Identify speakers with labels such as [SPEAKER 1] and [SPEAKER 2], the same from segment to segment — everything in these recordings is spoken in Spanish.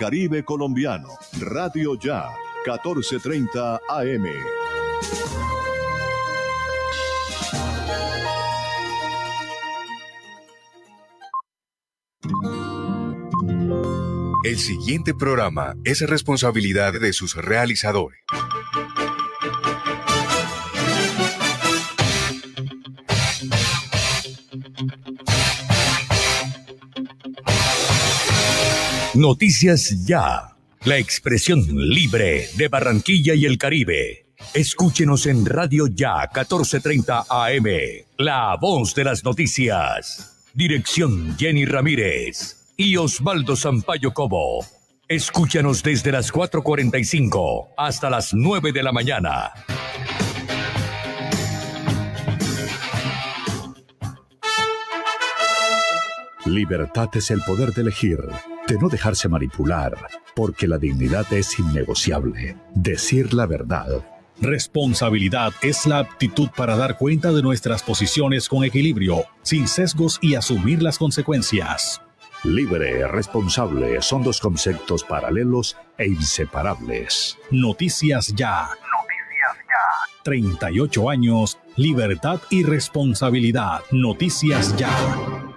[SPEAKER 1] Caribe Colombiano. Radio Ya, 1430 AM.
[SPEAKER 2] El siguiente programa es responsabilidad de sus realizadores.
[SPEAKER 3] Noticias Ya, la expresión libre de Barranquilla y el Caribe. Escúchenos en Radio Ya 1430 AM, la voz de las noticias. Dirección Jenny Ramírez y Osvaldo Sampaio Cobo. Escúchanos desde las 4.45 hasta las 9 de la mañana.
[SPEAKER 4] Libertad es el poder de elegir, de no dejarse manipular, porque la dignidad es innegociable. Decir la verdad.
[SPEAKER 5] Responsabilidad es la aptitud para dar cuenta de nuestras posiciones con equilibrio, sin sesgos y asumir las consecuencias.
[SPEAKER 4] Libre, responsable son dos conceptos paralelos e inseparables.
[SPEAKER 5] Noticias Ya. Noticias Ya. 38 años, libertad y responsabilidad. Noticias Ya.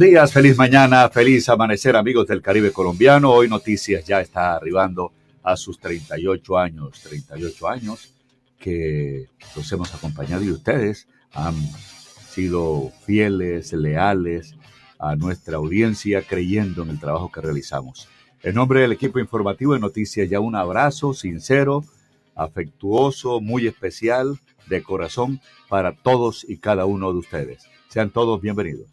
[SPEAKER 6] Días, feliz mañana, feliz amanecer amigos del Caribe colombiano. Hoy Noticias ya está arribando a sus 38 años, 38 años que los hemos acompañado y ustedes han sido fieles, leales a nuestra audiencia, creyendo en el trabajo que realizamos. En nombre del equipo informativo de Noticias ya un abrazo sincero, afectuoso, muy especial, de corazón para todos y cada uno de ustedes. Sean todos bienvenidos.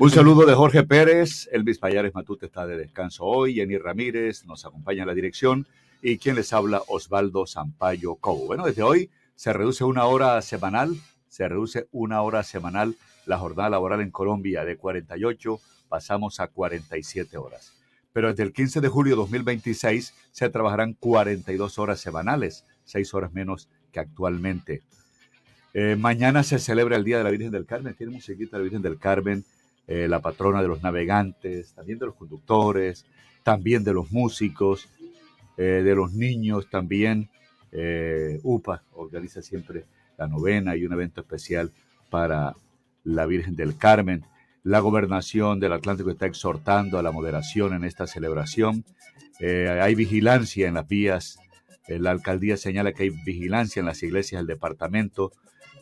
[SPEAKER 6] Un saludo de Jorge Pérez, Elvis Payares Matute está de descanso hoy, Jenny Ramírez nos acompaña en la dirección y quien les habla Osvaldo Sampaio Cobo. Bueno, desde hoy se reduce una hora semanal, se reduce una hora semanal la jornada laboral en Colombia de 48, pasamos a 47 horas. Pero desde el 15 de julio de 2026 se trabajarán 42 horas semanales, 6 horas menos que actualmente. Eh, mañana se celebra el Día de la Virgen del Carmen, tiene musiquita de la Virgen del Carmen eh, la patrona de los navegantes, también de los conductores, también de los músicos, eh, de los niños también. Eh, UPA organiza siempre la novena y un evento especial para la Virgen del Carmen. La gobernación del Atlántico está exhortando a la moderación en esta celebración. hay vigilancia en las vías. la alcaldía señala que hay vigilancia en las iglesias del departamento.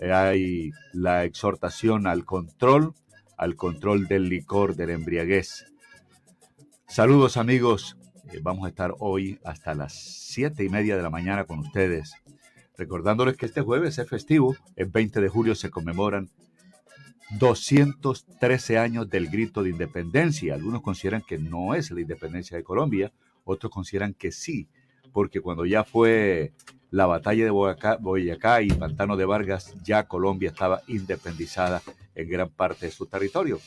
[SPEAKER 6] hay la exhortación al control al control del licor, del embriaguez. Saludos amigos, eh, vamos a estar hoy hasta las siete y media de la mañana con ustedes, recordándoles que este jueves es festivo, el 20 de julio se conmemoran 213 años del grito de independencia. Algunos consideran que no es la independencia de Colombia, otros consideran que sí, porque cuando ya fue la batalla de Boyacá, y Pantano de Vargas, ya Colombia estaba independizada en gran parte de su territorio.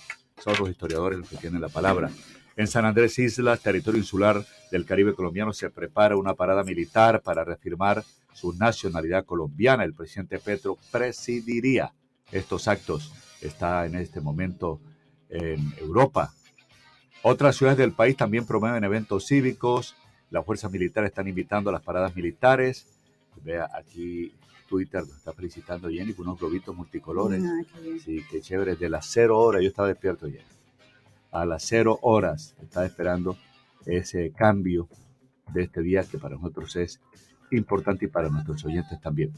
[SPEAKER 6] Son los historiadores los que tienen la palabra. En San Andrés Islas, territorio insular del Caribe colombiano, se prepara una parada militar para reafirmar su nacionalidad colombiana. El presidente Petro presidiría estos actos. Está en este momento en Europa. Otras ciudades del país también promueven eventos cívicos. Las fuerzas militares están invitando a las paradas militares. Vea, aquí Twitter nos está felicitando Jenny con unos globitos multicolores. Ah, sí, qué chévere. De las cero horas, yo estaba despierto ya. A las cero horas estaba esperando ese cambio de este día que para nosotros es importante y para nuestros oyentes también.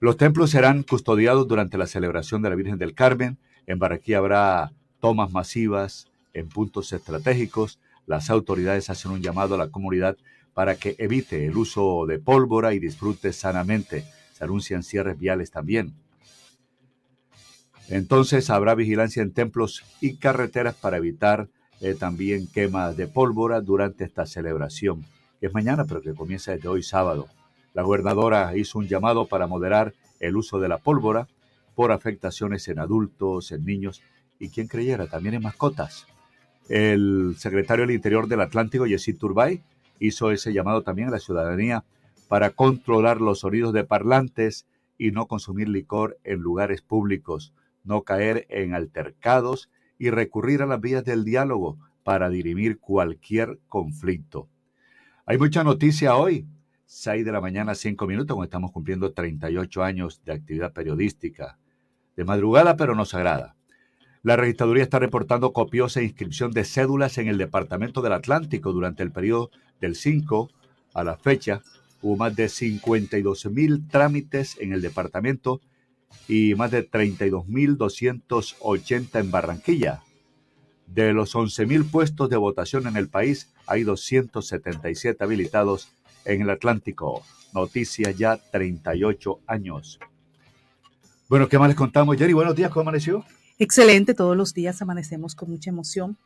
[SPEAKER 6] Los templos serán custodiados durante la celebración de la Virgen del Carmen. En Barranquilla habrá tomas masivas en puntos estratégicos. las autoridades hacen un llamado a la comunidad para que evite el uso de pólvora y disfrute sanamente. Se anuncian cierres viales también. Entonces habrá vigilancia en templos y carreteras para evitar eh, también quema de pólvora durante esta celebración, que es mañana, pero que comienza desde hoy sábado. La gobernadora hizo un llamado para moderar el uso de la pólvora por afectaciones en adultos, en niños y quien creyera, también en mascotas. El secretario del Interior del Atlántico, Yesid Turbay, hizo ese llamado también a la ciudadanía para controlar los sonidos de parlantes y no consumir licor en lugares públicos, no caer en altercados y recurrir a las vías del diálogo para dirimir cualquier conflicto. Hay mucha noticia hoy. 6 de la mañana, 5 minutos, cuando estamos cumpliendo 38 años de actividad periodística. De madrugada, pero nos agrada. La registraduría está reportando copiosa inscripción de cédulas en el Departamento del Atlántico durante el periodo del 5 a la fecha. Hubo más de 52 mil trámites en el departamento y más de 32.280 en Barranquilla. De los 11.000 puestos de votación en el país, hay 277 habilitados en el Atlántico. Noticia ya 38 años. Bueno, ¿qué más les contamos, Jerry? Buenos días, ¿cómo amaneció?
[SPEAKER 7] Excelente, todos los días amanecemos con mucha emoción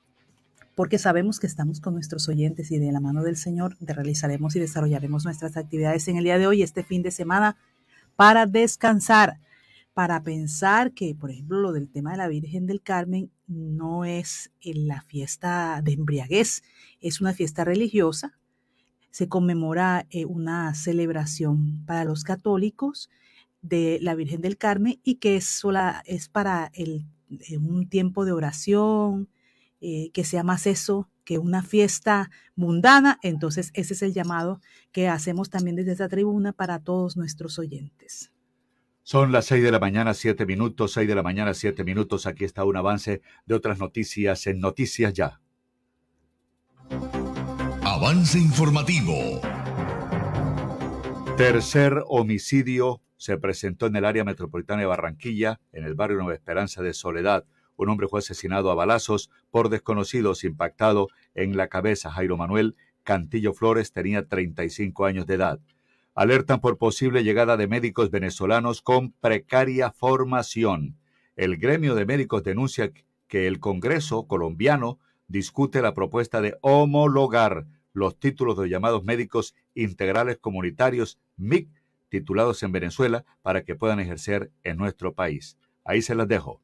[SPEAKER 7] porque sabemos que estamos con nuestros oyentes y de la mano del Señor realizaremos y desarrollaremos nuestras actividades en el día de hoy, este fin de semana, para descansar para pensar que, por ejemplo, lo del tema de la Virgen del Carmen no es la fiesta de embriaguez, es una fiesta religiosa. Se conmemora eh, una celebración para los católicos de la Virgen del Carmen y que es, sola, es para el, eh, un tiempo de oración, eh, que sea más eso que una fiesta mundana. Entonces, ese es el llamado que hacemos también desde esta tribuna para todos nuestros oyentes.
[SPEAKER 6] Son las 6 de la mañana, 7 minutos, 6 de la mañana, 7 minutos. Aquí está un avance de otras noticias en Noticias Ya.
[SPEAKER 3] Avance informativo.
[SPEAKER 6] Tercer homicidio se presentó en el área metropolitana de Barranquilla, en el barrio Nueva Esperanza de Soledad. Un hombre fue asesinado a balazos por desconocidos, impactado en la cabeza. Jairo Manuel Cantillo Flores tenía 35 años de edad alertan por posible llegada de médicos venezolanos con precaria formación. El gremio de médicos denuncia que el Congreso colombiano discute la propuesta de homologar los títulos de llamados médicos integrales comunitarios MIC titulados en Venezuela para que puedan ejercer en nuestro país. Ahí se las dejo.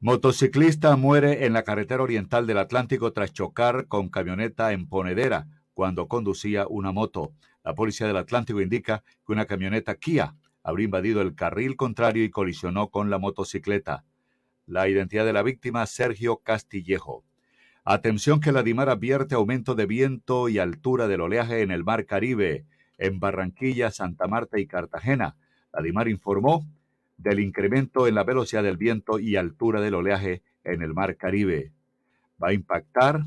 [SPEAKER 6] Motociclista muere en la carretera oriental del Atlántico tras chocar con camioneta en Ponedera cuando conducía una moto. La policía del Atlántico indica que una camioneta Kia habría invadido el carril contrario y colisionó con la motocicleta. La identidad de la víctima, Sergio Castillejo. Atención que la DIMAR advierte aumento de viento y altura del oleaje en el Mar Caribe, en Barranquilla, Santa Marta y Cartagena. La DIMAR informó del incremento en la velocidad del viento y altura del oleaje en el Mar Caribe. Va a impactar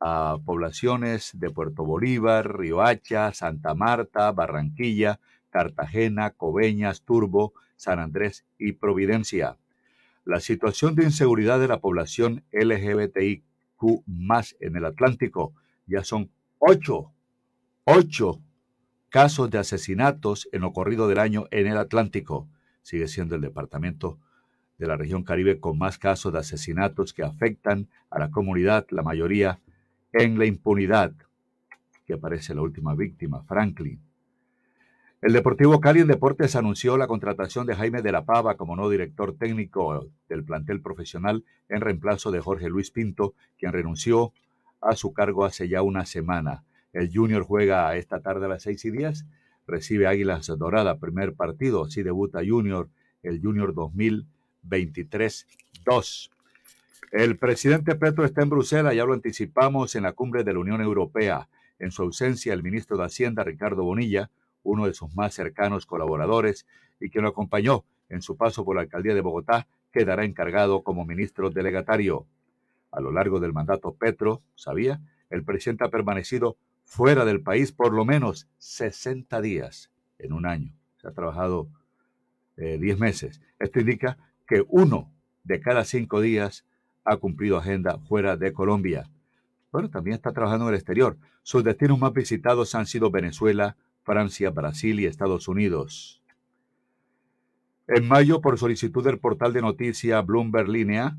[SPEAKER 6] a poblaciones de Puerto Bolívar, Riohacha, Santa Marta, Barranquilla, Cartagena, Coveñas, Turbo, San Andrés y Providencia. La situación de inseguridad de la población LGBTIQ más en el Atlántico ya son ocho, ocho casos de asesinatos en lo corrido del año en el Atlántico. Sigue siendo el departamento de la región Caribe con más casos de asesinatos que afectan a la comunidad, la mayoría en la impunidad, que aparece la última víctima, Franklin. El Deportivo Cali en Deportes anunció la contratación de Jaime de la Pava como nuevo director técnico del plantel profesional en reemplazo de Jorge Luis Pinto, quien renunció a su cargo hace ya una semana. El Junior juega esta tarde a las seis y diez, recibe Águilas Dorada, primer partido, así debuta Junior, el Junior 2023-2. El presidente Petro está en Bruselas, ya lo anticipamos en la cumbre de la Unión Europea. En su ausencia, el ministro de Hacienda, Ricardo Bonilla, uno de sus más cercanos colaboradores y quien lo acompañó en su paso por la alcaldía de Bogotá, quedará encargado como ministro delegatario. A lo largo del mandato Petro, sabía, el presidente ha permanecido fuera del país por lo menos 60 días en un año. Se ha trabajado 10 eh, meses. Esto indica que uno de cada cinco días ha cumplido agenda fuera de Colombia. bueno, también está trabajando en el exterior. Sus destinos más visitados han sido Venezuela, Francia, Brasil y Estados Unidos. En mayo, por solicitud del portal de noticias Bloomberg Línea,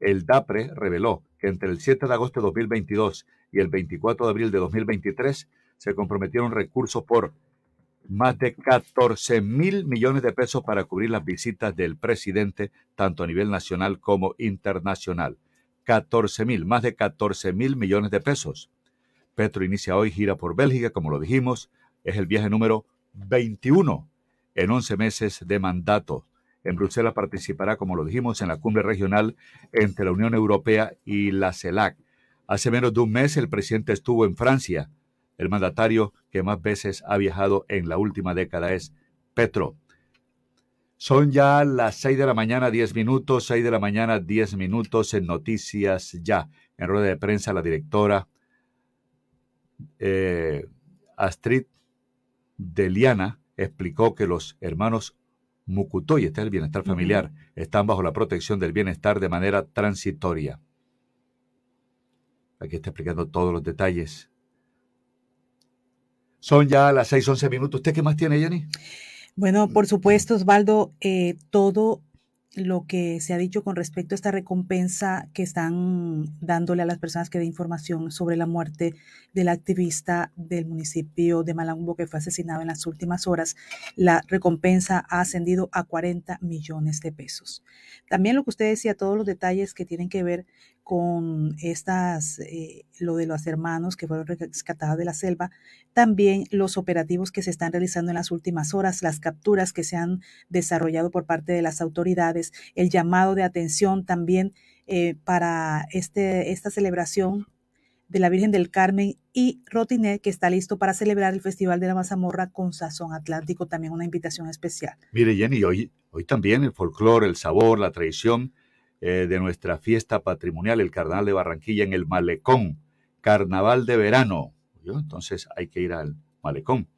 [SPEAKER 6] el DAPRE reveló que entre el 7 de agosto de 2022 y el 24 de abril de 2023 se comprometieron recursos por más de 14 mil millones de pesos para cubrir las visitas del presidente, tanto a nivel nacional como internacional. 14 mil, más de 14 mil millones de pesos. Petro inicia hoy gira por Bélgica, como lo dijimos, es el viaje número 21 en 11 meses de mandato. En Bruselas participará, como lo dijimos, en la cumbre regional entre la Unión Europea y la CELAC. Hace menos de un mes el presidente estuvo en Francia. El mandatario que más veces ha viajado en la última década es Petro. Son ya las 6 de la mañana, 10 minutos, 6 de la mañana, 10 minutos en Noticias Ya. En rueda de prensa, la directora eh, Astrid Deliana explicó que los hermanos Mucutoy, este es el bienestar familiar, están bajo la protección del bienestar de manera transitoria. Aquí está explicando todos los detalles. Son ya las 6, 11 minutos. ¿Usted qué más tiene, Jenny?
[SPEAKER 7] Bueno, por supuesto, Osvaldo, eh, todo lo que se ha dicho con respecto a esta recompensa que están dándole a las personas que den información sobre la muerte del activista del municipio de Malambo que fue asesinado en las últimas horas, la recompensa ha ascendido a 40 millones de pesos. También lo que usted decía, todos los detalles que tienen que ver con estas, eh, lo de los hermanos que fueron rescatados de la selva, también los operativos que se están realizando en las últimas horas, las capturas que se han desarrollado por parte de las autoridades, el llamado de atención también eh, para este, esta celebración de la Virgen del Carmen y Rotinet, que está listo para celebrar el Festival de la Mazamorra con Sazón Atlántico, también una invitación especial.
[SPEAKER 6] Mire, Jenny, hoy, hoy también el folclore, el sabor, la tradición eh, de nuestra fiesta patrimonial, el Carnaval de Barranquilla en el Malecón, Carnaval de Verano. Entonces hay que ir al Malecón.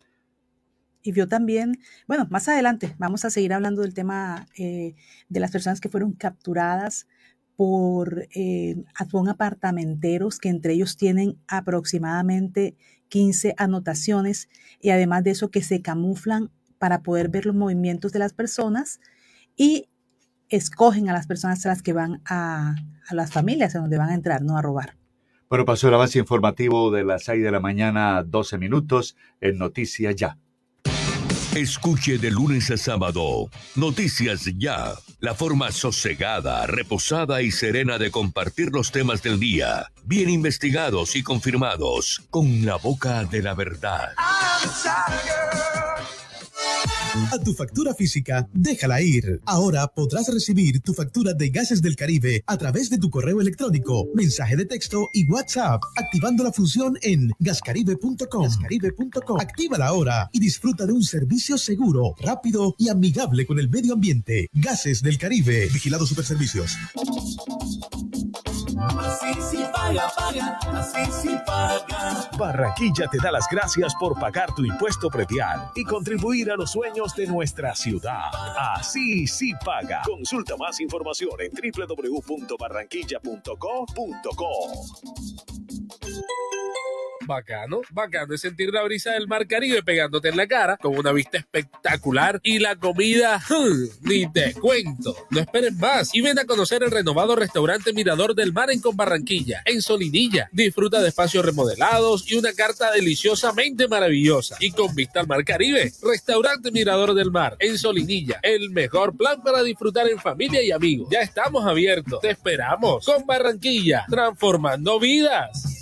[SPEAKER 7] Y vio también, bueno, más adelante vamos a seguir hablando del tema eh, de las personas que fueron capturadas por eh, apartamenteros que entre ellos tienen aproximadamente 15 anotaciones y además de eso que se camuflan para poder ver los movimientos de las personas y escogen a las personas a las que van a, a las familias a donde van a entrar, no a robar.
[SPEAKER 6] Bueno, pasó el avance informativo de las 6 de la mañana, 12 minutos, en Noticias Ya.
[SPEAKER 3] Escuche de lunes a sábado Noticias Ya, la forma sosegada, reposada y serena de compartir los temas del día, bien investigados y confirmados, con la boca de la verdad.
[SPEAKER 8] A tu factura física, déjala ir. Ahora podrás recibir tu factura de gases del Caribe a través de tu correo electrónico, mensaje de texto y WhatsApp, activando la función en gascaribe.com. Gascaribe.com. Actívala ahora y disfruta de un servicio seguro, rápido y amigable con el medio ambiente. Gases del Caribe. Vigilado Superservicios.
[SPEAKER 9] Así sí paga, paga, así sí paga.
[SPEAKER 5] Barranquilla te da las gracias por pagar tu impuesto predial y contribuir a los sueños de nuestra ciudad. Así sí paga. Consulta más información en www.barranquilla.co.co.
[SPEAKER 10] Bacano, bacano es sentir la brisa del mar Caribe pegándote en la cara con una vista espectacular y la comida, ni te cuento. No esperes más y ven a conocer el renovado restaurante Mirador del Mar en Con Barranquilla, en Solinilla. Disfruta de espacios remodelados y una carta deliciosamente maravillosa. Y con vista al mar Caribe, restaurante Mirador del Mar en Solinilla, el mejor plan para disfrutar en familia y amigos. Ya estamos abiertos, te esperamos. Con Barranquilla, transformando vidas.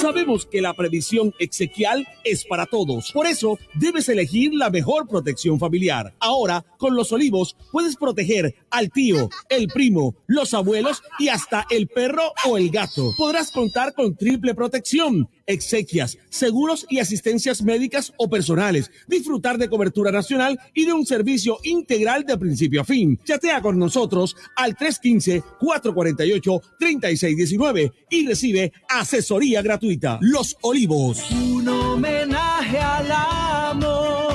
[SPEAKER 11] Sabemos que la previsión exequial es para todos. Por eso, debes elegir la mejor protección familiar. Ahora, con los olivos, puedes proteger al tío, el primo, los abuelos y hasta el perro o el gato. Podrás contar con triple protección exequias, seguros y asistencias médicas o personales, disfrutar de cobertura nacional y de un servicio integral de principio a fin. Chatea con nosotros al 315-448-3619 y recibe asesoría gratuita. Los Olivos.
[SPEAKER 12] Un homenaje al amor.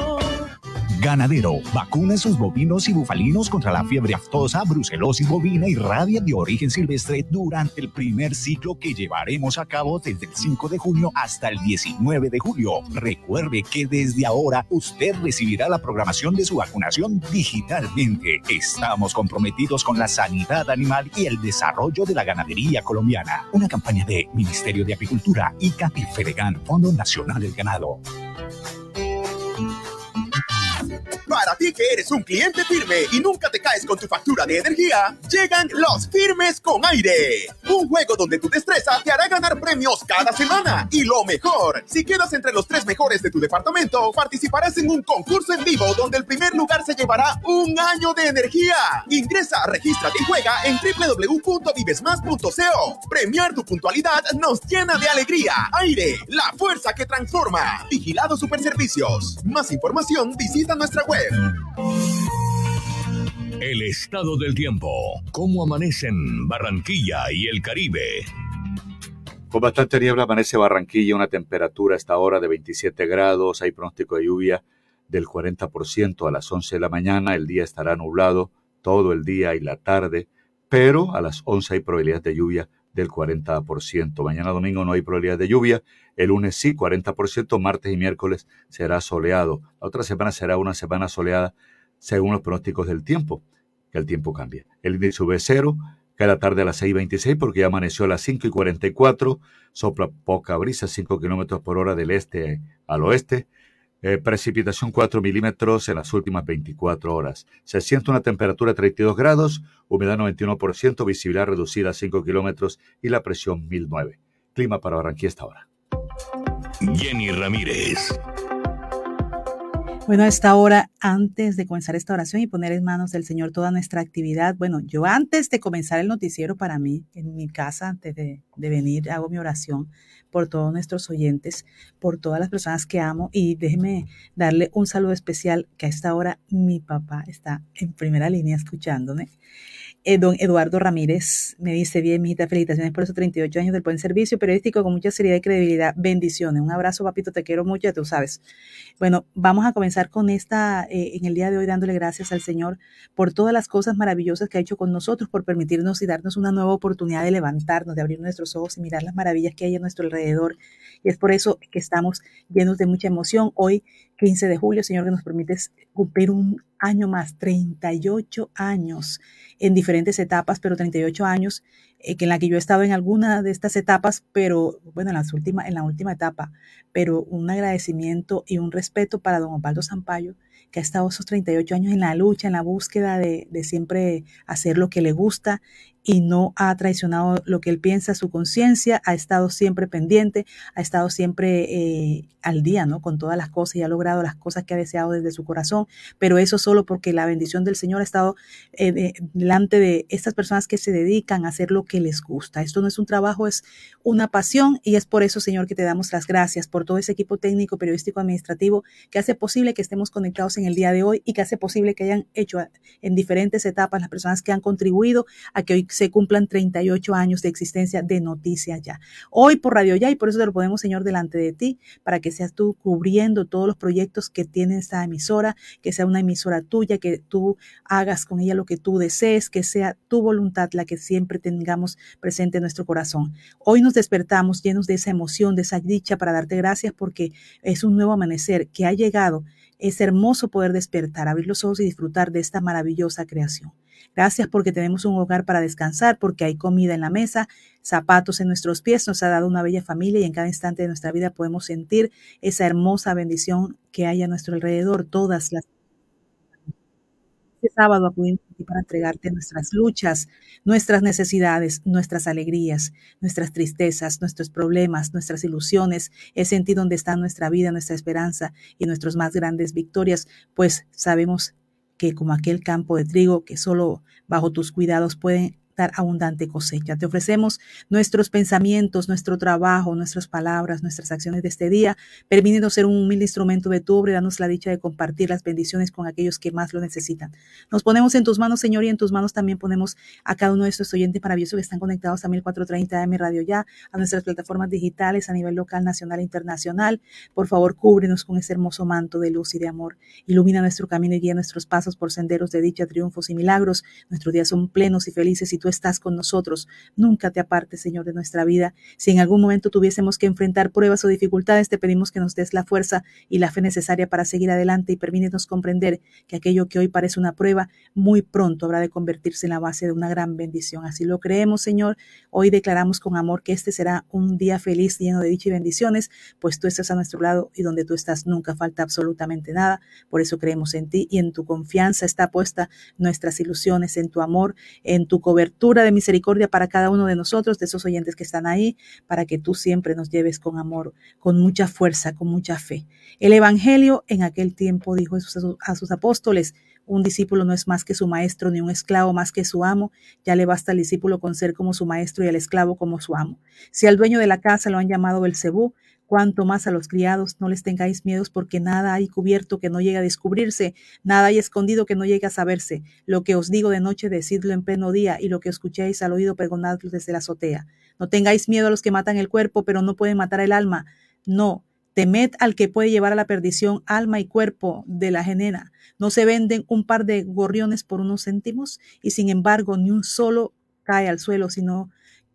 [SPEAKER 13] Ganadero, vacuna sus bovinos y bufalinos contra la fiebre aftosa, brucelosis bovina y rabia de origen silvestre durante el primer ciclo que llevaremos a cabo desde el 5 de junio hasta el 19 de julio. Recuerde que desde ahora usted recibirá la programación de su vacunación digitalmente. Estamos comprometidos con la sanidad animal y el desarrollo de la ganadería colombiana. Una campaña de Ministerio de Agricultura, ICA y Fedegan, Fondo Nacional del Ganado.
[SPEAKER 14] Para ti que eres un cliente firme y nunca te caes con tu factura de energía, llegan los firmes con aire. Un juego donde tu destreza te hará ganar premios cada semana. Y lo mejor, si quedas entre los tres mejores de tu departamento, participarás en un concurso en vivo donde el primer lugar se llevará un año de energía. Ingresa, regístrate y juega en www.vivesmas.co. Premiar tu puntualidad nos llena de alegría. Aire, la fuerza que transforma. Vigilado Superservicios. Más información visita nuestra web.
[SPEAKER 3] El estado del tiempo. ¿Cómo amanecen Barranquilla y el Caribe?
[SPEAKER 6] Con bastante niebla amanece Barranquilla, una temperatura a esta hora de 27 grados, hay pronóstico de lluvia del 40% a las 11 de la mañana, el día estará nublado todo el día y la tarde, pero a las 11 hay probabilidad de lluvia del 40%. Mañana domingo no hay probabilidad de lluvia, el lunes sí, 40%, martes y miércoles será soleado. La otra semana será una semana soleada según los pronósticos del tiempo, que el tiempo cambia. El índice sube cero, cae la tarde a las 6.26 porque ya amaneció a las 5.44, sopla poca brisa, 5 kilómetros por hora del este al oeste, eh, precipitación 4 milímetros en las últimas 24 horas. Se siente una temperatura de 32 grados, humedad 91%, visibilidad reducida a 5 kilómetros y la presión 1009. Clima para Barranquilla esta hora.
[SPEAKER 3] Jenny Ramírez.
[SPEAKER 7] Bueno, a esta hora, antes de comenzar esta oración y poner en manos del Señor toda nuestra actividad, bueno, yo antes de comenzar el noticiero para mí, en mi casa, antes de, de venir, hago mi oración por todos nuestros oyentes, por todas las personas que amo y déjeme darle un saludo especial que a esta hora mi papá está en primera línea escuchándome. Eh, don Eduardo Ramírez me dice, bien, mijita, felicitaciones por esos 38 años del buen servicio periodístico con mucha seriedad y credibilidad. Bendiciones. Un abrazo, papito, te quiero mucho, ya tú sabes. Bueno, vamos a comenzar con esta, eh, en el día de hoy, dándole gracias al Señor por todas las cosas maravillosas que ha hecho con nosotros, por permitirnos y darnos una nueva oportunidad de levantarnos, de abrir nuestros ojos y mirar las maravillas que hay a nuestro alrededor. Y es por eso que estamos llenos de mucha emoción. Hoy, 15 de julio, Señor, que nos permites cumplir un año más, 38 años en diferentes etapas, pero 38 años eh, que en la que yo he estado en alguna de estas etapas, pero bueno, en, las en la última etapa, pero un agradecimiento y un respeto para don Osvaldo Zampayo, que ha estado esos 38 años en la lucha, en la búsqueda de, siempre hacer lo que le gusta y no ha traicionado lo que él piensa, su conciencia, ha estado siempre pendiente, ha estado siempre eh, al día, ¿no? Con todas las cosas y ha logrado las cosas que ha deseado desde su corazón, pero eso solo porque la bendición del Señor ha estado eh, delante de estas personas que se dedican a hacer lo que les gusta. Esto no es un trabajo, es una pasión y es por eso, Señor, que te damos las gracias por todo ese equipo técnico, periodístico, administrativo que hace posible que estemos conectados en el día de hoy y que hace posible que hayan hecho en diferentes etapas las personas que han contribuido a que hoy se cumplan 38 años de existencia de Noticias Ya. Hoy por Radio Ya y por eso te lo ponemos, Señor, delante de ti, para que seas tú cubriendo todos los proyectos que tiene esta emisora, que sea una emisora tuya, que tú hagas con ella lo que tú desees, que sea tu voluntad la que siempre tengamos presente en nuestro corazón. Hoy nos despertamos llenos de esa emoción, de esa dicha para darte gracias porque es un nuevo amanecer que ha llegado. Es hermoso poder despertar, abrir los ojos y disfrutar de esta maravillosa creación. Gracias porque tenemos un hogar para descansar, porque hay comida en la mesa, zapatos en nuestros pies, nos ha dado una bella familia y en cada instante de nuestra vida podemos sentir esa hermosa bendición que hay a nuestro alrededor, todas las este sábado acudimos para entregarte nuestras luchas, nuestras necesidades, nuestras alegrías, nuestras tristezas, nuestros problemas, nuestras ilusiones, ese en ti donde está nuestra vida, nuestra esperanza y nuestras más grandes victorias, pues sabemos que como aquel campo de trigo que solo bajo tus cuidados pueden dar abundante cosecha. Te ofrecemos nuestros pensamientos, nuestro trabajo, nuestras palabras, nuestras acciones de este día, permitiendo ser un humilde instrumento de tu obra danos la dicha de compartir las bendiciones con aquellos que más lo necesitan. Nos ponemos en tus manos, Señor, y en tus manos también ponemos a cada uno de estos oyentes maravillosos que están conectados a 1430 AM Radio Ya, a nuestras plataformas digitales a nivel local, nacional e internacional. Por favor, cúbrenos con ese hermoso manto de luz y de amor. Ilumina nuestro camino y guía nuestros pasos por senderos de dicha, triunfos y milagros. Nuestros días son plenos y felices y tú estás con nosotros. Nunca te apartes, Señor, de nuestra vida. Si en algún momento tuviésemos que enfrentar pruebas o dificultades, te pedimos que nos des la fuerza y la fe necesaria para seguir adelante y permítenos comprender que aquello que hoy parece una prueba, muy pronto habrá de convertirse en la base de una gran bendición. Así lo creemos, Señor. Hoy declaramos con amor que este será un día feliz, lleno de dicha y bendiciones, pues tú estás a nuestro lado y donde tú estás nunca falta absolutamente nada. Por eso creemos en ti y en tu confianza está puesta nuestras ilusiones, en tu amor, en tu cobertura de misericordia para cada uno de nosotros, de esos oyentes que están ahí, para que tú siempre nos lleves con amor, con mucha fuerza, con mucha fe. El Evangelio en aquel tiempo dijo a sus apóstoles, un discípulo no es más que su maestro, ni un esclavo más que su amo. Ya le basta al discípulo con ser como su maestro y al esclavo como su amo. Si al dueño de la casa lo han llamado Belcebú, cuanto más a los criados, no les tengáis miedos, porque nada hay cubierto que no llegue a descubrirse, nada hay escondido que no llegue a saberse. Lo que os digo de noche, decidlo en pleno día, y lo que escuchéis al oído, pregonadlo desde la azotea. No tengáis miedo a los que matan el cuerpo, pero no pueden matar el alma. No, temed al que puede llevar a la perdición alma y cuerpo de la genena. No se venden un par de gorriones por unos céntimos, y sin embargo ni un solo cae al suelo, sino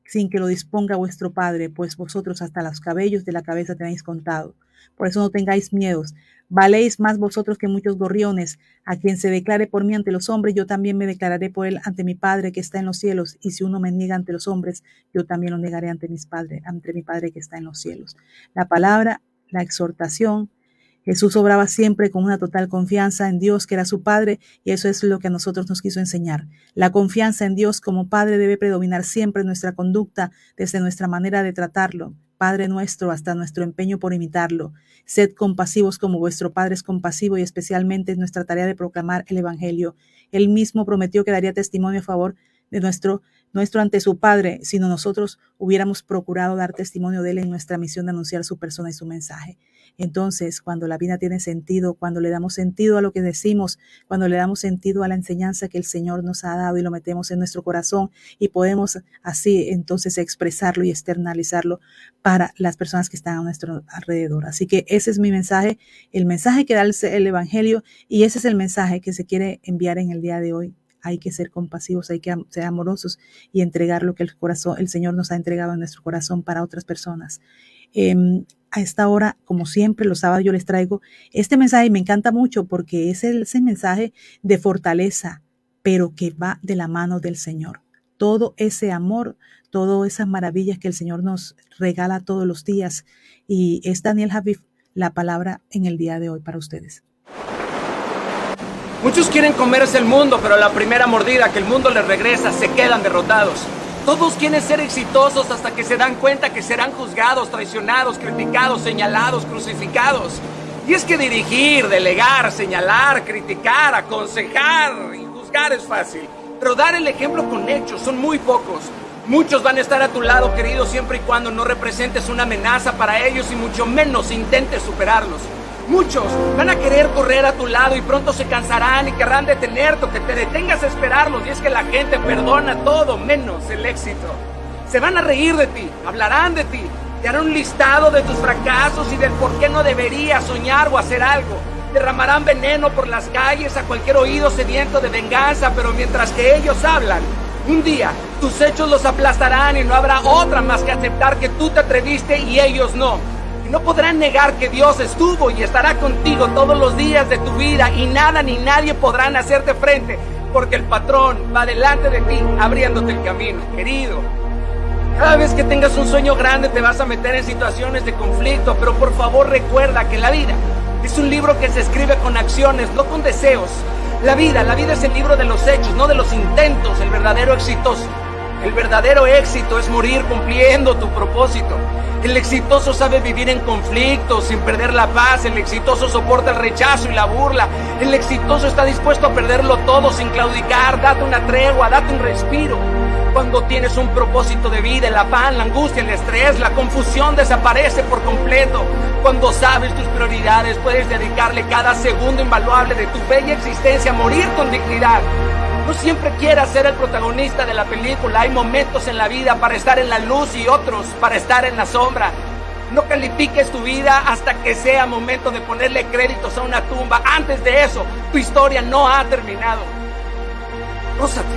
[SPEAKER 7] sin que lo disponga vuestro Padre, pues vosotros hasta los cabellos de la cabeza tenéis contado. Por eso no tengáis miedos. Valéis más vosotros que muchos gorriones. A quien se declare por mí ante los hombres, yo también me declararé por él ante mi Padre que está en los cielos. Y si uno me niega ante los hombres, yo también lo negaré ante, mis padres, ante mi Padre que está en los cielos. La palabra, la exhortación, Jesús obraba siempre con una total confianza en Dios, que era su Padre, y eso es lo que a nosotros nos quiso enseñar. La confianza en Dios como Padre debe predominar siempre en nuestra conducta, desde nuestra manera de tratarlo. Padre nuestro, hasta nuestro empeño por imitarlo. Sed compasivos como vuestro Padre es compasivo y especialmente en nuestra tarea de proclamar el Evangelio. Él mismo prometió que daría testimonio a favor de nuestro, nuestro ante su Padre, si nosotros hubiéramos procurado dar testimonio de Él en nuestra misión de anunciar su persona y su mensaje. Entonces, cuando la vida tiene sentido, cuando le damos sentido a lo que decimos, cuando le damos sentido a la enseñanza que el Señor nos ha dado y lo metemos en nuestro corazón y podemos así entonces expresarlo y externalizarlo para las personas que están a nuestro alrededor. Así que ese es mi mensaje, el mensaje que da el, Evangelio y ese es el mensaje que se quiere enviar en el día de hoy hay que ser compasivos, hay que ser amorosos y entregar lo que el corazón, el Señor nos ha entregado en nuestro corazón para otras personas. Em, a esta hora, como siempre, los sábados yo les traigo este mensaje y me encanta mucho porque es ese mensaje de fortaleza, pero que va de la mano del Señor. Todo ese amor, todas esas maravillas que el Señor nos regala todos los días. Y es Daniel Javif la palabra en el día de hoy para ustedes.
[SPEAKER 15] Muchos quieren comerse el mundo, pero la primera mordida que el mundo les regresa se quedan derrotados. Todos quieren ser exitosos hasta que se dan cuenta que serán juzgados, traicionados, criticados, señalados, crucificados. Y es que dirigir, delegar, señalar, criticar, aconsejar y juzgar es fácil. Pero dar el ejemplo con hechos son muy pocos. Muchos van a estar a tu lado, querido, siempre y cuando no representes una amenaza para ellos y mucho menos intentes superarlos. Muchos van a querer correr a tu lado y pronto se cansarán y querrán detenerte que te detengas a esperarlos. Y es que la gente perdona todo menos el éxito. Se van a reír de ti, hablarán de ti, te harán listado de tus fracasos y del por qué no deberías soñar o hacer algo. Derramarán veneno por las calles a cualquier oído sediento de venganza, pero mientras que ellos hablan, un día tus hechos los aplastarán y no habrá otra más que aceptar que tú te atreviste y ellos no. No podrán negar que Dios estuvo y estará contigo todos los días de tu vida y nada ni nadie podrán hacerte frente porque el patrón va delante de ti abriéndote el camino, querido. Cada vez que tengas un sueño grande te vas a meter en situaciones de conflicto, pero por favor recuerda que la vida es un libro que se escribe con acciones, no con deseos. La vida, la vida es el libro de los hechos, no de los intentos, el verdadero exitoso. El verdadero éxito es morir cumpliendo tu propósito. El exitoso sabe vivir en conflicto sin perder la paz. El exitoso soporta el rechazo y la burla. El exitoso está dispuesto a perderlo todo sin claudicar. Date una tregua, date un respiro. Cuando tienes un propósito de vida, el afán, la angustia, el estrés, la confusión desaparece por completo. Cuando sabes tus prioridades, puedes dedicarle cada segundo invaluable de tu bella existencia a morir con dignidad. No siempre quieras ser el protagonista de la película. Hay momentos en la vida para estar en la luz y otros para estar en la sombra. No califiques tu vida hasta que sea momento de ponerle créditos a una tumba. Antes de eso, tu historia no ha terminado. Gózate.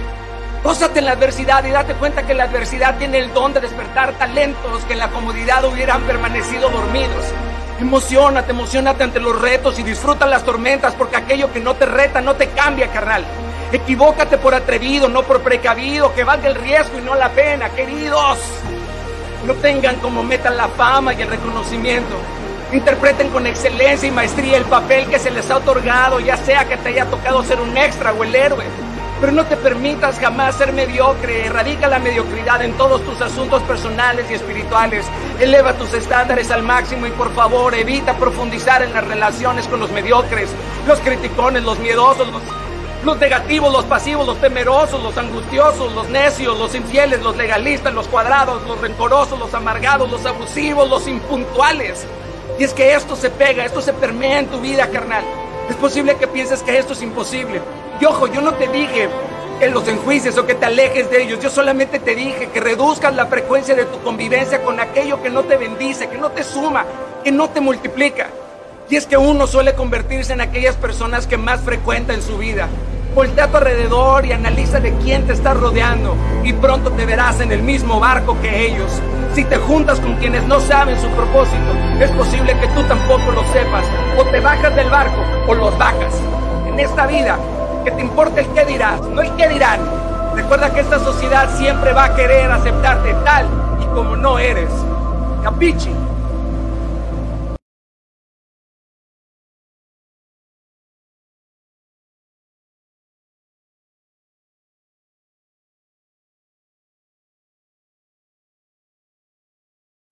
[SPEAKER 15] Gózate en la adversidad y date cuenta que la adversidad tiene el don de despertar talentos que en la comodidad hubieran permanecido dormidos. Emocionate, emocionate ante los retos y disfruta las tormentas porque aquello que no te reta no te cambia, carnal. Equivócate por atrevido, no por precavido, que valga el riesgo y no la pena, queridos. No tengan como meta la fama y el reconocimiento. Interpreten con excelencia y maestría el papel que se les ha otorgado, ya sea que te haya tocado ser un extra o el héroe. Pero no te permitas jamás ser mediocre. Erradica la mediocridad en todos tus asuntos personales y espirituales. Eleva tus estándares al máximo y por favor evita profundizar en las relaciones con los mediocres, los criticones, los miedosos, los los negativos, los pasivos, los temerosos, los angustiosos, los necios, los infieles, los legalistas, los cuadrados, los rencorosos, los amargados, los abusivos, los impuntuales. Y es que esto se pega, esto se permea en tu vida, carnal. Es posible que pienses que esto es imposible. Y ojo, yo no te dije que los enjuicies o que te alejes de ellos. Yo solamente te dije que reduzcas la frecuencia de tu convivencia con aquello que no te bendice, que no te suma, que no te multiplica. Y es que uno suele convertirse en aquellas personas que más frecuenta en su vida. Voltea a tu alrededor y analiza de quién te estás rodeando y pronto te verás en el mismo barco que ellos. Si te juntas con quienes no saben su propósito, es posible que tú tampoco lo sepas. O te bajas del barco o los bajas. En esta vida, que te importa el qué dirás, no el qué dirán. Recuerda que esta sociedad siempre va a querer aceptarte tal y como no eres. Capichi.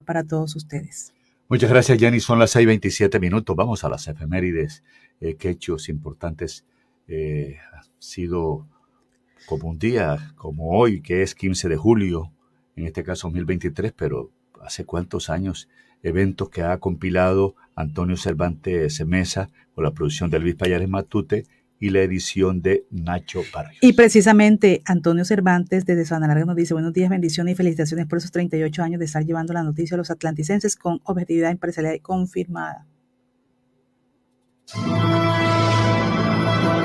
[SPEAKER 7] Para todos ustedes.
[SPEAKER 6] Muchas gracias, Jenny. Son las 6:27 minutos. Vamos a las efemérides. Eh, ¿Qué hechos importantes eh, ha sido como un día como hoy, que es 15 de julio, en este caso 2023, pero hace cuántos años, eventos que ha compilado Antonio Cervantes Mesa con la producción de Luis Payares Matute y la edición de Nacho Barrios.
[SPEAKER 7] Y precisamente Antonio Cervantes desde San Larga nos dice buenos días, bendiciones y felicitaciones por esos 38 años de estar llevando la noticia a los atlanticenses con objetividad imparcialidad confirmada.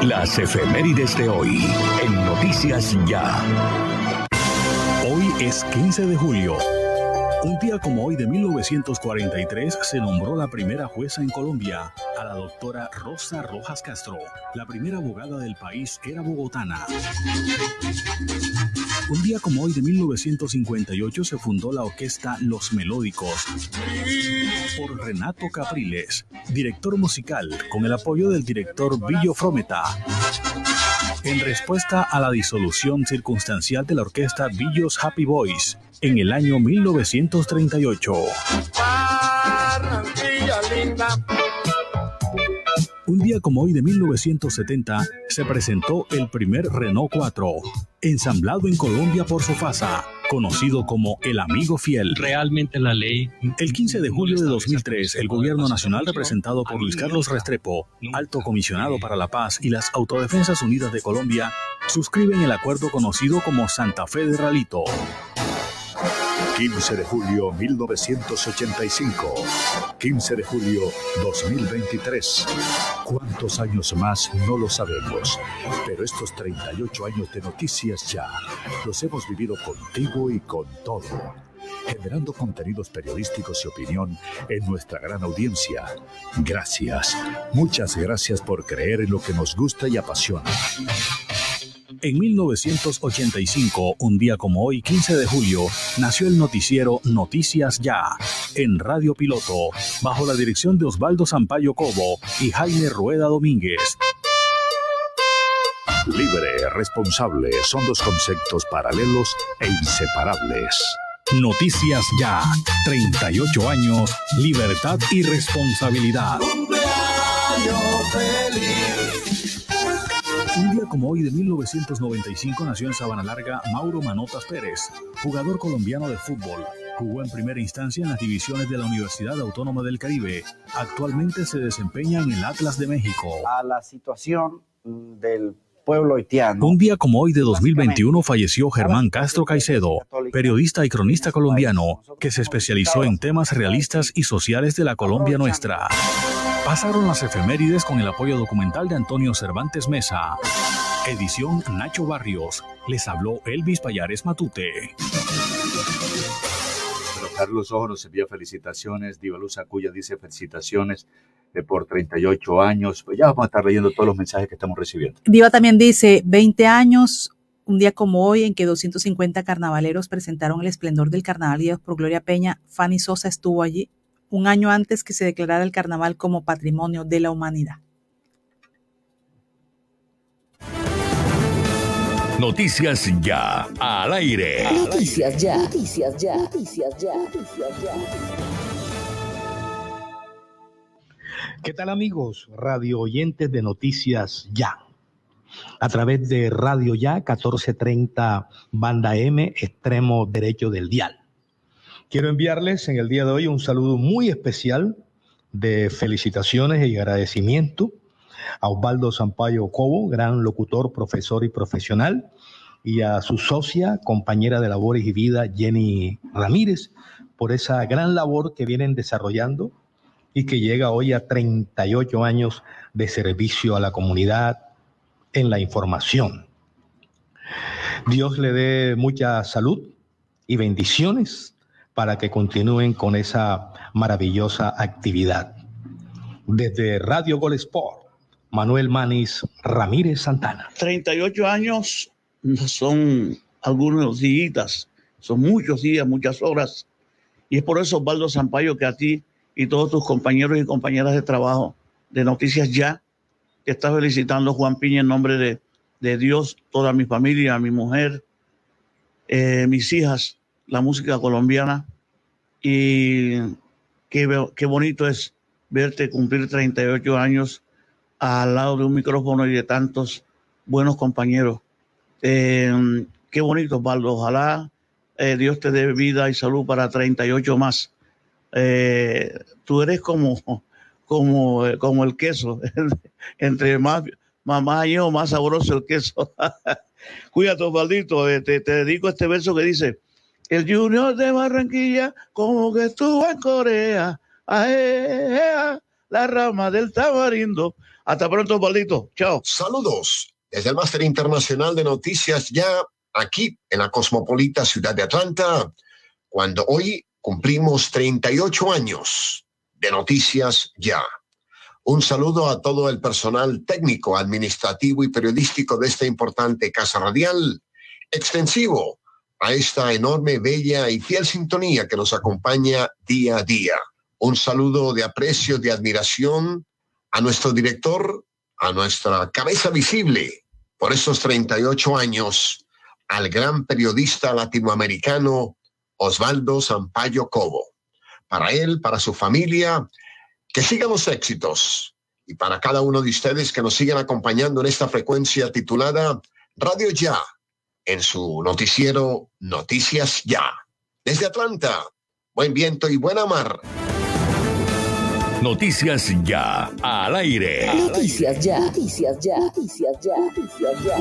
[SPEAKER 3] Las efemérides de hoy en Noticias Ya.
[SPEAKER 16] Hoy es 15 de julio. Un día como hoy de 1943 se nombró la primera jueza en Colombia, a la doctora Rosa Rojas Castro. La primera abogada del país era bogotana. Un día como hoy de 1958 se fundó la orquesta Los Melódicos por Renato Capriles, director musical, con el apoyo del director Villo Frometa. En respuesta a la disolución circunstancial de la orquesta Villos Happy Boys, en el año 1938. Un día como hoy de 1970 se presentó el primer Renault 4, ensamblado en Colombia por Sofasa, conocido como el amigo fiel.
[SPEAKER 17] Realmente la ley.
[SPEAKER 16] El 15 de julio de 2003, el gobierno nacional representado por Luis Carlos Restrepo, alto comisionado para la paz y las Autodefensas Unidas de Colombia, suscriben el acuerdo conocido como Santa Fe de Ralito.
[SPEAKER 4] 15 de julio 1985. 15 de julio 2023. ¿Cuántos años más? No lo sabemos. Pero estos 38 años de noticias ya los hemos vivido contigo y con todo. Generando contenidos periodísticos y opinión en nuestra gran audiencia. Gracias. Muchas gracias por creer en lo que nos gusta y apasiona.
[SPEAKER 16] En 1985, un día como hoy, 15 de julio, nació el noticiero Noticias Ya, en Radio Piloto, bajo la dirección de Osvaldo Sampaio Cobo y Jaime Rueda Domínguez.
[SPEAKER 4] Libre, responsable son dos conceptos paralelos e inseparables.
[SPEAKER 16] Noticias Ya. 38 años, libertad y responsabilidad. Un día como hoy de 1995 nació en Sabana Larga Mauro Manotas Pérez, jugador colombiano de fútbol. Jugó en primera instancia en las divisiones de la Universidad Autónoma del Caribe. Actualmente se desempeña en el Atlas de México.
[SPEAKER 17] A la situación del pueblo haitiano.
[SPEAKER 16] Un día como hoy de 2021 falleció Germán Castro Caicedo, periodista y cronista colombiano que se especializó en temas realistas y sociales de la Colombia nuestra. Pasaron las efemérides con el apoyo documental de Antonio Cervantes Mesa. Edición Nacho Barrios. Les habló Elvis Payares Matute.
[SPEAKER 6] Carlos Ojo nos envía felicitaciones. Diva Luz Acuya dice felicitaciones eh, por 38 años. Pues ya vamos a estar leyendo todos los mensajes que estamos recibiendo.
[SPEAKER 7] Diva también dice 20 años, un día como hoy en que 250 carnavaleros presentaron el esplendor del carnaval guiados por Gloria Peña. Fanny Sosa estuvo allí un año antes que se declarara el carnaval como patrimonio de la humanidad.
[SPEAKER 3] Noticias ya al aire.
[SPEAKER 18] Noticias ya. Noticias ya. Noticias ya. Noticias ya.
[SPEAKER 19] ¿Qué tal amigos? Radio oyentes de Noticias Ya. A través de Radio Ya 1430 Banda M, extremo derecho del dial. Quiero enviarles en el día de hoy un saludo muy especial de felicitaciones y agradecimiento a Osvaldo Sampaio Cobo, gran locutor, profesor y profesional, y a su socia, compañera de labores y vida, Jenny Ramírez, por esa gran labor que vienen desarrollando y que llega hoy a 38 años de servicio a la comunidad en la información. Dios le dé mucha salud y bendiciones para que continúen con esa maravillosa actividad. Desde Radio Gol Sport, Manuel Manis Ramírez Santana.
[SPEAKER 20] 38 años son algunos días, son muchos días, muchas horas. Y es por eso, Osvaldo Sampaio, que a ti y todos tus compañeros y compañeras de trabajo de Noticias Ya, te está felicitando Juan Piña en nombre de, de Dios, toda mi familia, mi mujer, eh, mis hijas, la música colombiana. Y qué, qué bonito es verte cumplir 38 años al lado de un micrófono y de tantos buenos compañeros. Eh, qué bonito, Osvaldo. Ojalá eh, Dios te dé vida y salud para 38 más. Eh, tú eres como, como, como el queso. Entre más, más, más más sabroso el queso. Cuídate, Osvaldito. Te, te dedico este verso que dice: El Junior de Barranquilla, como que estuvo en Corea. Ae, la rama del tamarindo. Hasta pronto, Osvaldito. Chao.
[SPEAKER 21] Saludos desde el Máster Internacional de Noticias ya aquí en la cosmopolita ciudad de Atlanta, cuando hoy cumplimos 38 años de Noticias ya. Un saludo a todo el personal técnico, administrativo y periodístico de esta importante casa radial, extensivo a esta enorme, bella y fiel sintonía que nos acompaña día a día. Un saludo de aprecio, de admiración a nuestro director, a nuestra cabeza visible por estos 38 años, al gran periodista latinoamericano Osvaldo Sampaio Cobo. Para él, para su familia, que sigan los éxitos. Y para cada uno de ustedes que nos siguen acompañando en esta frecuencia titulada Radio Ya, en su noticiero Noticias Ya. Desde Atlanta, buen viento y buena mar.
[SPEAKER 3] Noticias Ya al aire.
[SPEAKER 18] Noticias Ya. Noticias Ya. Noticias Ya. Noticias Ya.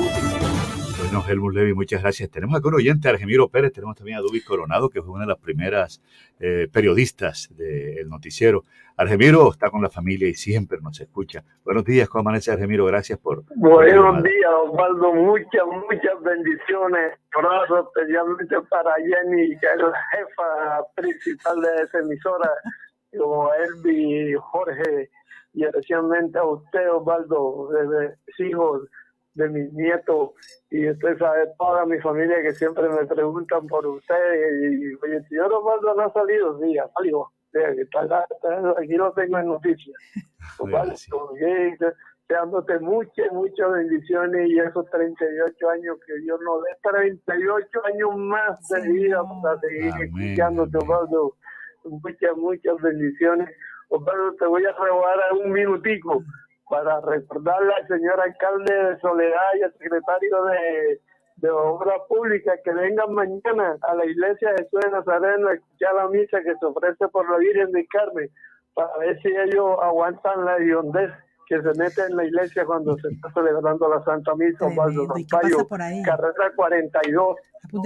[SPEAKER 6] Bueno, Helmut Levy, muchas gracias. Tenemos aquí un oyente, Argemiro Pérez, tenemos también a Dubi Coronado, que fue una de las primeras eh, periodistas del noticiero. Argemiro está con la familia y siempre nos escucha. Buenos días, ¿cómo amanece Argemiro? Gracias por...
[SPEAKER 22] Buenos días, Osvaldo. Muchas, muchas bendiciones. Abrazos especialmente para Jenny, que es la jefa principal de esa emisora, como a Elvi, Jorge, y especialmente a usted, Osvaldo, de mis hijos, de mis nietos, y usted sabe, toda mi familia que siempre me preguntan por usted, y, oye, el señor Osvaldo no ha salido, sí, ha salido. Aquí lo tengo en noticias. Osvaldo, deseándote muchas, muchas bendiciones y esos 38 años que Dios nos dé, 38 años más de vida para seguir escuchándote, Osvaldo. Muchas, muchas bendiciones. Osvaldo, te voy a robar un minutico para recordarle al señor alcalde de Soledad y al secretario de, de Obras Públicas que vengan mañana a la iglesia de Jesús de Nazareno a escuchar la misa que se ofrece por la Virgen de Carmen para ver si ellos aguantan la hediondez que se mete en la iglesia cuando se está celebrando la Santa Misa, Osvaldo Zampayo, carrera 42,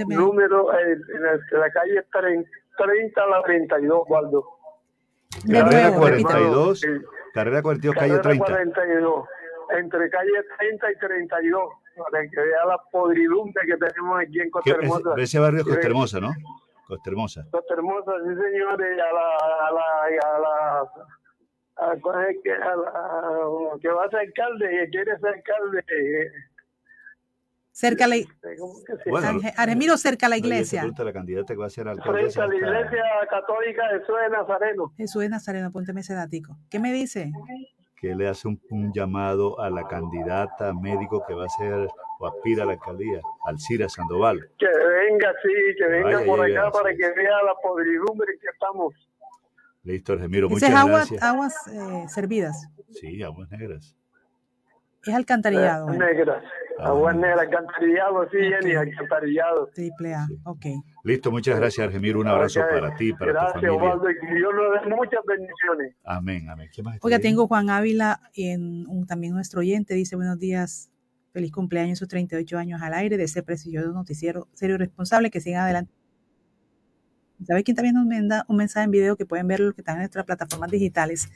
[SPEAKER 22] número eh, en, la, calle 30, a la 32, Osvaldo.
[SPEAKER 6] Carrera 42, carrera 42, calle 30.
[SPEAKER 22] 42, entre calle 30 y 32, para que vea la podridumbre que tenemos aquí en Costa Hermosa.
[SPEAKER 6] Ese barrio es Costa Hermosa, ¿no? Costa Hermosa.
[SPEAKER 22] Costa Hermosa, sí señores, a la, a la, a la a, que, a que va a ser alcalde, que quiere ser alcalde.
[SPEAKER 7] Cerca la, bueno, Aremiro cerca a la iglesia.
[SPEAKER 6] La candidata que va a ser
[SPEAKER 22] alcalde. Frente a la iglesia católica de Jesús de Nazareno.
[SPEAKER 7] Jesús de Nazareno, apúnteme ese datico. ¿Qué me dice?
[SPEAKER 6] Que le hace un, un, llamado a la candidata médico que va a ser o aspira a la alcaldía, Alcira Sandoval.
[SPEAKER 22] Que venga, sí, que venga por acá para que vea la podridumbre que estamos.
[SPEAKER 6] Listo, Remiro, muchas gracias.
[SPEAKER 7] aguas eh, servidas.
[SPEAKER 6] Sí, aguas negras.
[SPEAKER 7] Es alcantarillado.
[SPEAKER 22] Eh, negras. Aguas negras, alcantarillado, sí, Jenny, alcantarillado.
[SPEAKER 7] Triple A, ok.
[SPEAKER 6] Listo, muchas gracias, Argemiro. Un abrazo para ti, para
[SPEAKER 22] gracias,
[SPEAKER 6] tu familia.
[SPEAKER 22] Osvaldo, y Dios nos dé muchas bendiciones.
[SPEAKER 6] Amén, amén. ¿Qué más
[SPEAKER 7] Oiga, tengo Juan Ávila, en, un, también nuestro oyente, dice buenos días, feliz cumpleaños, sus 38 años al aire de ese prestigioso noticiero serio y responsable, que siga adelante ¿Sabe quién también nos manda un mensaje en video que pueden ver lo que están en nuestras plataformas digitales?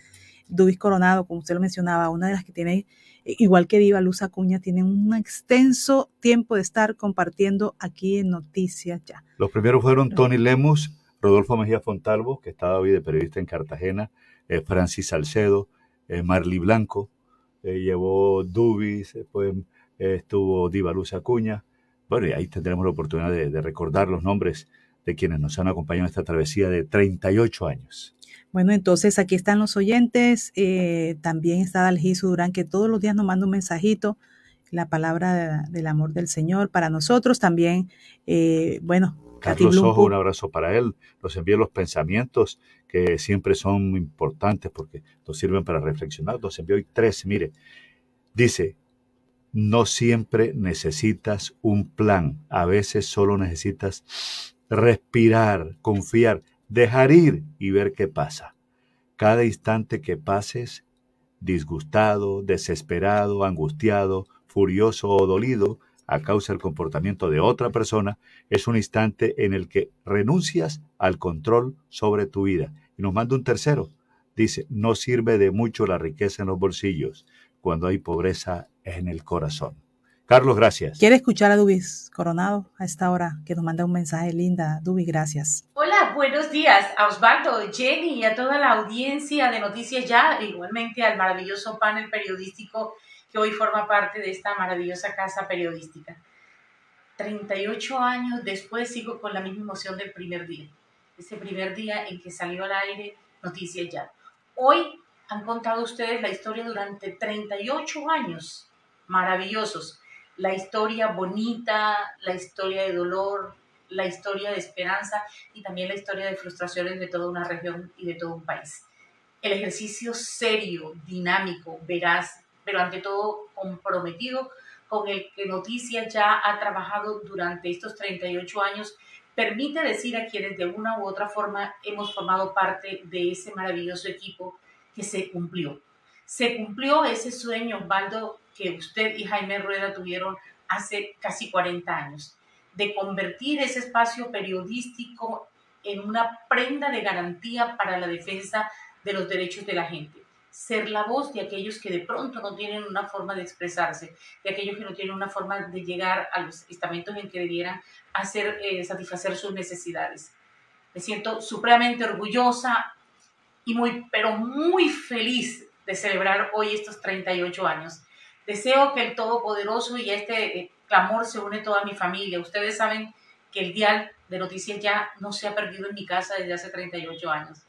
[SPEAKER 7] Dubis Coronado, como usted lo mencionaba, una de las que tiene, igual que Diva Luz Acuña, tiene un extenso tiempo de estar compartiendo aquí en Noticias Ya.
[SPEAKER 6] Los primeros fueron Tony Lemus, Rodolfo Mejía Fontalvo, que estaba hoy de periodista en Cartagena, eh, Francis Salcedo, eh, Marley Blanco, eh, llevó Dubis, después estuvo Diva Luz Acuña. Bueno, y ahí tendremos la oportunidad de, de recordar los nombres de quienes nos han acompañado en esta travesía de 38 años.
[SPEAKER 7] Bueno, entonces aquí están los oyentes. Eh, también está Dalgiso Durán, que todos los días nos manda un mensajito, la palabra del amor del Señor para nosotros. También, eh, bueno,
[SPEAKER 6] Carlos Ojo, un abrazo para él. Nos envía los pensamientos que siempre son importantes porque nos sirven para reflexionar. Nos envió hoy tres. Mire, dice, no siempre necesitas un plan. A veces solo necesitas respirar, confiar, dejar ir y ver qué pasa. Cada instante que pases, disgustado, desesperado, angustiado, furioso o dolido a causa del comportamiento de otra persona, es un instante en el que renuncias al control sobre tu vida. Y nos manda un tercero. Dice, no sirve de mucho la riqueza en los bolsillos cuando hay pobreza en el corazón. Carlos, gracias.
[SPEAKER 7] ¿Quiere escuchar a Dubis Coronado a esta hora que nos manda un mensaje linda? Dubis, gracias.
[SPEAKER 23] Hola, buenos días a Osvaldo, Jenny y a toda la audiencia de Noticias Ya, igualmente al maravilloso panel periodístico que hoy forma parte de esta maravillosa casa periodística. 38 años después sigo con la misma emoción del primer día, ese primer día en que salió al aire Noticias Ya. Hoy han contado ustedes la historia durante 38 años maravillosos la historia bonita, la historia de dolor, la historia de esperanza y también la historia de frustraciones de toda una región y de todo un país. El ejercicio serio, dinámico, veraz, pero ante todo comprometido con el que Noticias ya ha trabajado durante estos 38 años, permite decir a quienes de una u otra forma hemos formado parte de ese maravilloso equipo que se cumplió. Se cumplió ese sueño, Osvaldo, que usted y Jaime Rueda tuvieron hace casi 40 años, de convertir ese espacio periodístico en una prenda de garantía para la defensa de los derechos de la gente. Ser la voz de aquellos que de pronto no tienen una forma de expresarse, de aquellos que no tienen una forma de llegar a los estamentos en que debieran hacer, eh, satisfacer sus necesidades. Me siento supremamente orgullosa y muy, pero muy feliz de celebrar hoy estos 38 años. Deseo que el Todopoderoso y este eh, clamor se une toda mi familia. Ustedes saben que el dial de noticias ya no se ha perdido en mi casa desde hace 38 años.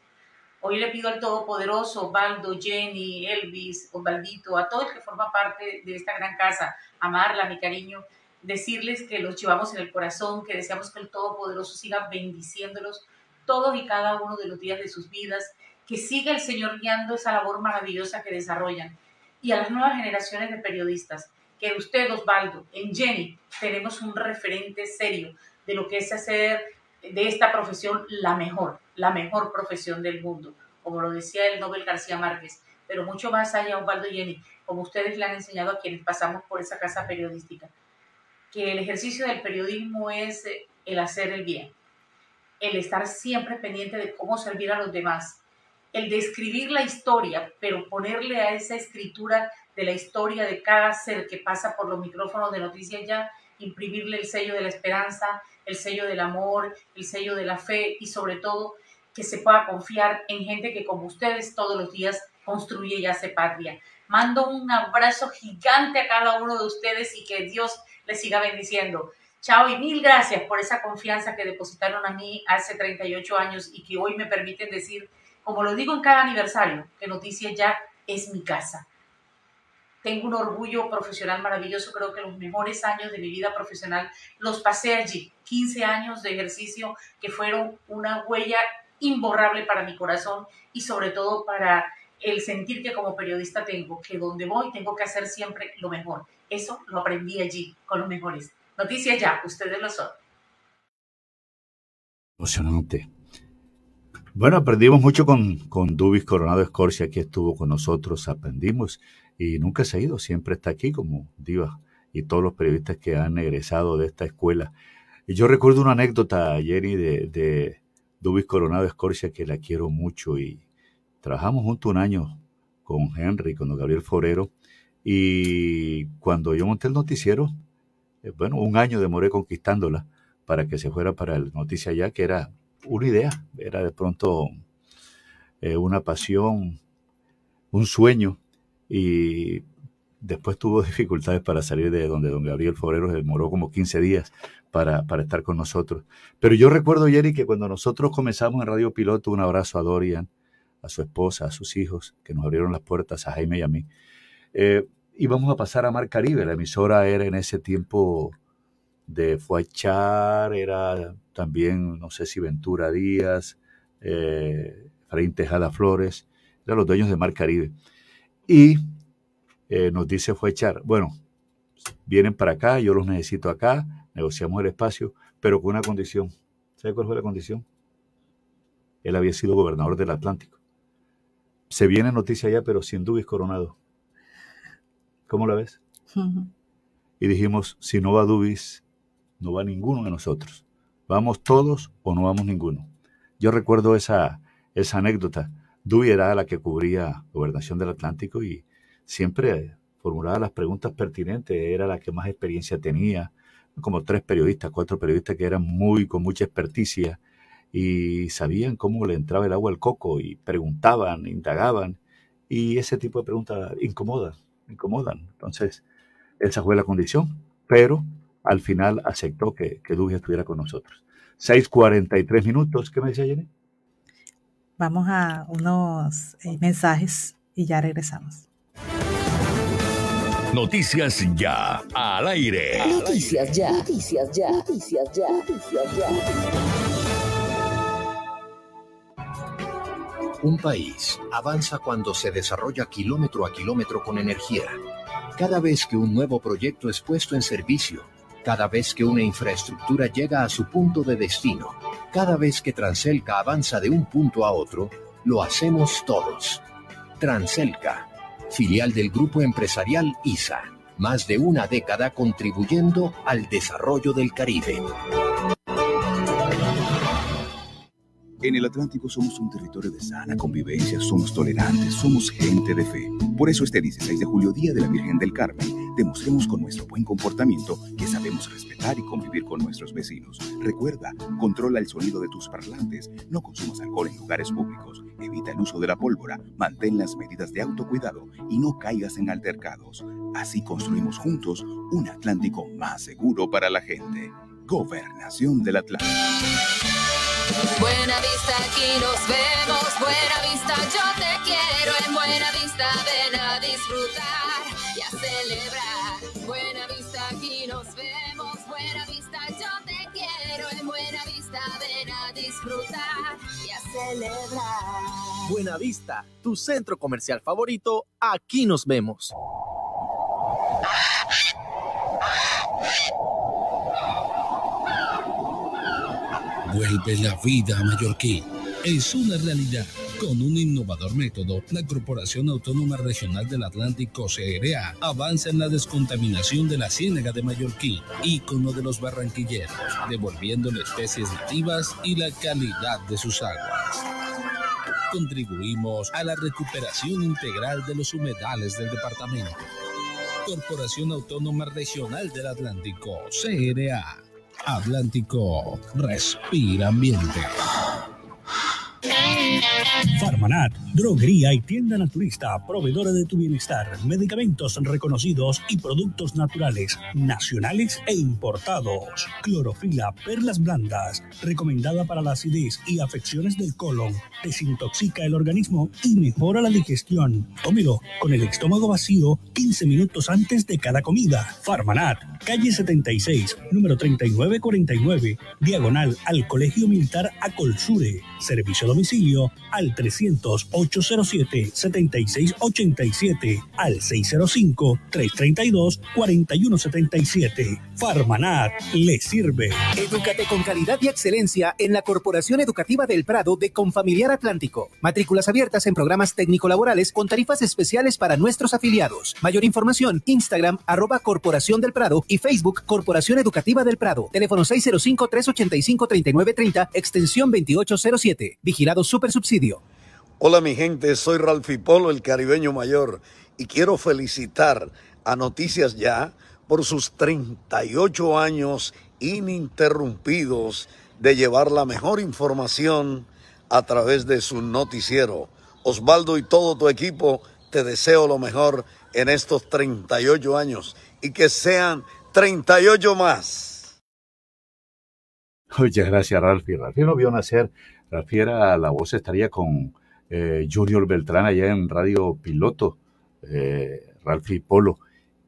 [SPEAKER 23] Hoy le pido al Todopoderoso, Osvaldo, Jenny, Elvis, Osvaldito, a todo el que forma parte de esta gran casa, amarla, mi cariño, decirles que los llevamos en el corazón, que deseamos que el Todopoderoso siga bendiciéndolos todos y cada uno de los días de sus vidas, que siga el Señor guiando esa labor maravillosa que desarrollan. Y a las nuevas generaciones de periodistas, que usted, Osvaldo, en Jenny, tenemos un referente serio de lo que es hacer de esta profesión la mejor, la mejor profesión del mundo, como lo decía el Nobel García Márquez, pero mucho más allá, Osvaldo y Jenny, como ustedes le han enseñado a quienes pasamos por esa casa periodística, que el ejercicio del periodismo es eh, el hacer el bien, el estar siempre pendiente de cómo servir a los demás, el describir la historia, pero ponerle a esa escritura de la historia de cada ser que pasa por los micrófonos de noticias ya, imprimirle el sello de la esperanza, el sello del amor, el sello de la fe y sobre todo que se pueda confiar en gente que como ustedes todos los días construye y hace patria. Mando un abrazo gigante a cada uno de ustedes y que Dios les siga bendiciendo. Chao y mil gracias por esa confianza que depositaron a mí hace 38 años y que hoy me permiten decir, como lo digo en cada aniversario, que Noticias Ya es mi casa. Tengo un orgullo profesional maravilloso, creo que los mejores años de mi vida profesional los pasé allí, 15 años de ejercicio que fueron una huella imborrable para mi corazón y sobre todo para el sentir que como periodista tengo, que donde voy tengo que hacer siempre lo mejor. Eso lo aprendí allí con los mejores. Noticias ya, ustedes lo son.
[SPEAKER 6] Emocionante. Bueno, aprendimos mucho con, con Dubis Coronado Escorcia, que estuvo con nosotros, aprendimos y nunca se ha ido, siempre está aquí como diva y todos los periodistas que han egresado de esta escuela. Y yo recuerdo una anécdota, Jenny, de, de Dubis Coronado Escorcia, que la quiero mucho y trabajamos juntos un año con Henry, con Gabriel Forero, y cuando yo monté el noticiero, eh, bueno, un año demoré conquistándola para que se fuera para el Noticia Ya, que era una idea, era de pronto eh, una pasión, un sueño, y después tuvo dificultades para salir de donde don Gabriel Forero demoró como 15 días para, para, estar con nosotros. Pero yo recuerdo, Jerry, que cuando nosotros comenzamos en Radio Piloto, un abrazo a Dorian, a su esposa, a sus hijos, que nos abrieron las puertas, a Jaime y a mí. Eh, íbamos a pasar a Mar Caribe. La emisora era en ese tiempo de Fuachar, era también, no sé si Ventura Díaz, eh, Tejada Flores, eran los dueños de Mar Caribe. Y eh, nos dice Fuachar, bueno, vienen para acá, yo los necesito acá, negociamos el espacio, pero con una condición. ¿Sabe cuál fue la condición? Él había sido gobernador del Atlántico. Se viene noticia ya, pero sin Dubis Coronado. ¿Cómo la ves? Y dijimos, si no va Dubis, no va ninguno de nosotros. ¿Vamos todos o no vamos ninguno? Yo recuerdo esa, esa anécdota. Dubis era la que cubría Gobernación del Atlántico y siempre formulaba las preguntas pertinentes, era la que más experiencia tenía, como tres periodistas, cuatro periodistas que eran muy con mucha experticia y sabían cómo le entraba el agua al coco y preguntaban, indagaban y ese tipo de preguntas incomodan incomodan. Entonces, esa fue la condición, pero al final aceptó que, que estuviera con nosotros. 6.43 minutos, ¿qué me decía Jenny?
[SPEAKER 7] Vamos a unos eh, mensajes y ya regresamos.
[SPEAKER 3] Noticias ya al aire.
[SPEAKER 18] Noticias ya. Noticias ya. Noticias ya. Noticias ya.
[SPEAKER 24] Un país avanza cuando se desarrolla kilómetro a kilómetro con energía. Cada vez que un nuevo proyecto es puesto en servicio, cada vez que una infraestructura llega a su punto de destino, cada vez que Transelca avanza de un punto a otro, lo hacemos todos. Transelca, filial del grupo empresarial ISA, más de una década contribuyendo al desarrollo del Caribe.
[SPEAKER 25] En el Atlántico somos un territorio de sana convivencia, somos tolerantes, somos gente de fe. Por eso este 16 de julio, Día de la Virgen del Carmen, demostremos con nuestro buen comportamiento que sabemos respetar y convivir con nuestros vecinos. Recuerda, controla el sonido de tus parlantes, no consumas alcohol en lugares públicos, evita el uso de la pólvora, mantén las medidas de autocuidado y no caigas en altercados. Así construimos juntos un Atlántico más seguro para la gente. Gobernación del Atlántico.
[SPEAKER 26] Buena vista, aquí nos vemos. Buena vista, yo te quiero. En buena vista, ven a disfrutar y a celebrar. Buena vista, aquí nos vemos. Buena vista, yo te quiero. En buena vista, ven a disfrutar y a celebrar.
[SPEAKER 27] Buena Vista, tu centro comercial favorito, aquí nos vemos.
[SPEAKER 28] Vuelve la vida a Mallorquín. Es una realidad. Con un innovador método, la Corporación Autónoma Regional del Atlántico CRA avanza en la descontaminación de la ciénaga de Mallorquín, ícono de los barranquilleros, devolviéndole especies nativas y la calidad de sus aguas. Contribuimos a la recuperación integral de los humedales del departamento. Corporación Autónoma Regional del Atlántico, CRA. Atlántico, respira ambiente.
[SPEAKER 29] Farmanat, droguería y tienda naturista, proveedora de tu bienestar, medicamentos reconocidos y productos naturales, nacionales e importados. Clorofila, perlas blandas, recomendada para la acidez y afecciones del colon, desintoxica el organismo y mejora la digestión. Tómelo con el estómago vacío 15 minutos antes de cada comida. Farmanat, calle 76, número 3949, diagonal al Colegio Militar Acolsure. Servicio a domicilio al 300-807-7687, al 605-332-4177. Farmanat le sirve.
[SPEAKER 27] Edúcate con calidad y excelencia en la Corporación Educativa del Prado de Confamiliar Atlántico. Matrículas abiertas en programas técnico-laborales con tarifas especiales para nuestros afiliados. Mayor información, Instagram, arroba Corporación del Prado y Facebook Corporación Educativa del Prado. Teléfono 605-385-3930, extensión 2807. Vigilado Super Subsidio.
[SPEAKER 30] Hola mi gente, soy Ralfi Polo, el caribeño mayor, y quiero felicitar a Noticias Ya por sus 38 años ininterrumpidos de llevar la mejor información a través de su noticiero. Osvaldo y todo tu equipo, te deseo lo mejor en estos 38 años y que sean 38 más.
[SPEAKER 6] Muchas gracias, Ralfi. Ralfi no vio nacer. Ralfi era, la voz estaría con eh, Beltrán allá en Radio Piloto, eh, Ralfi Polo.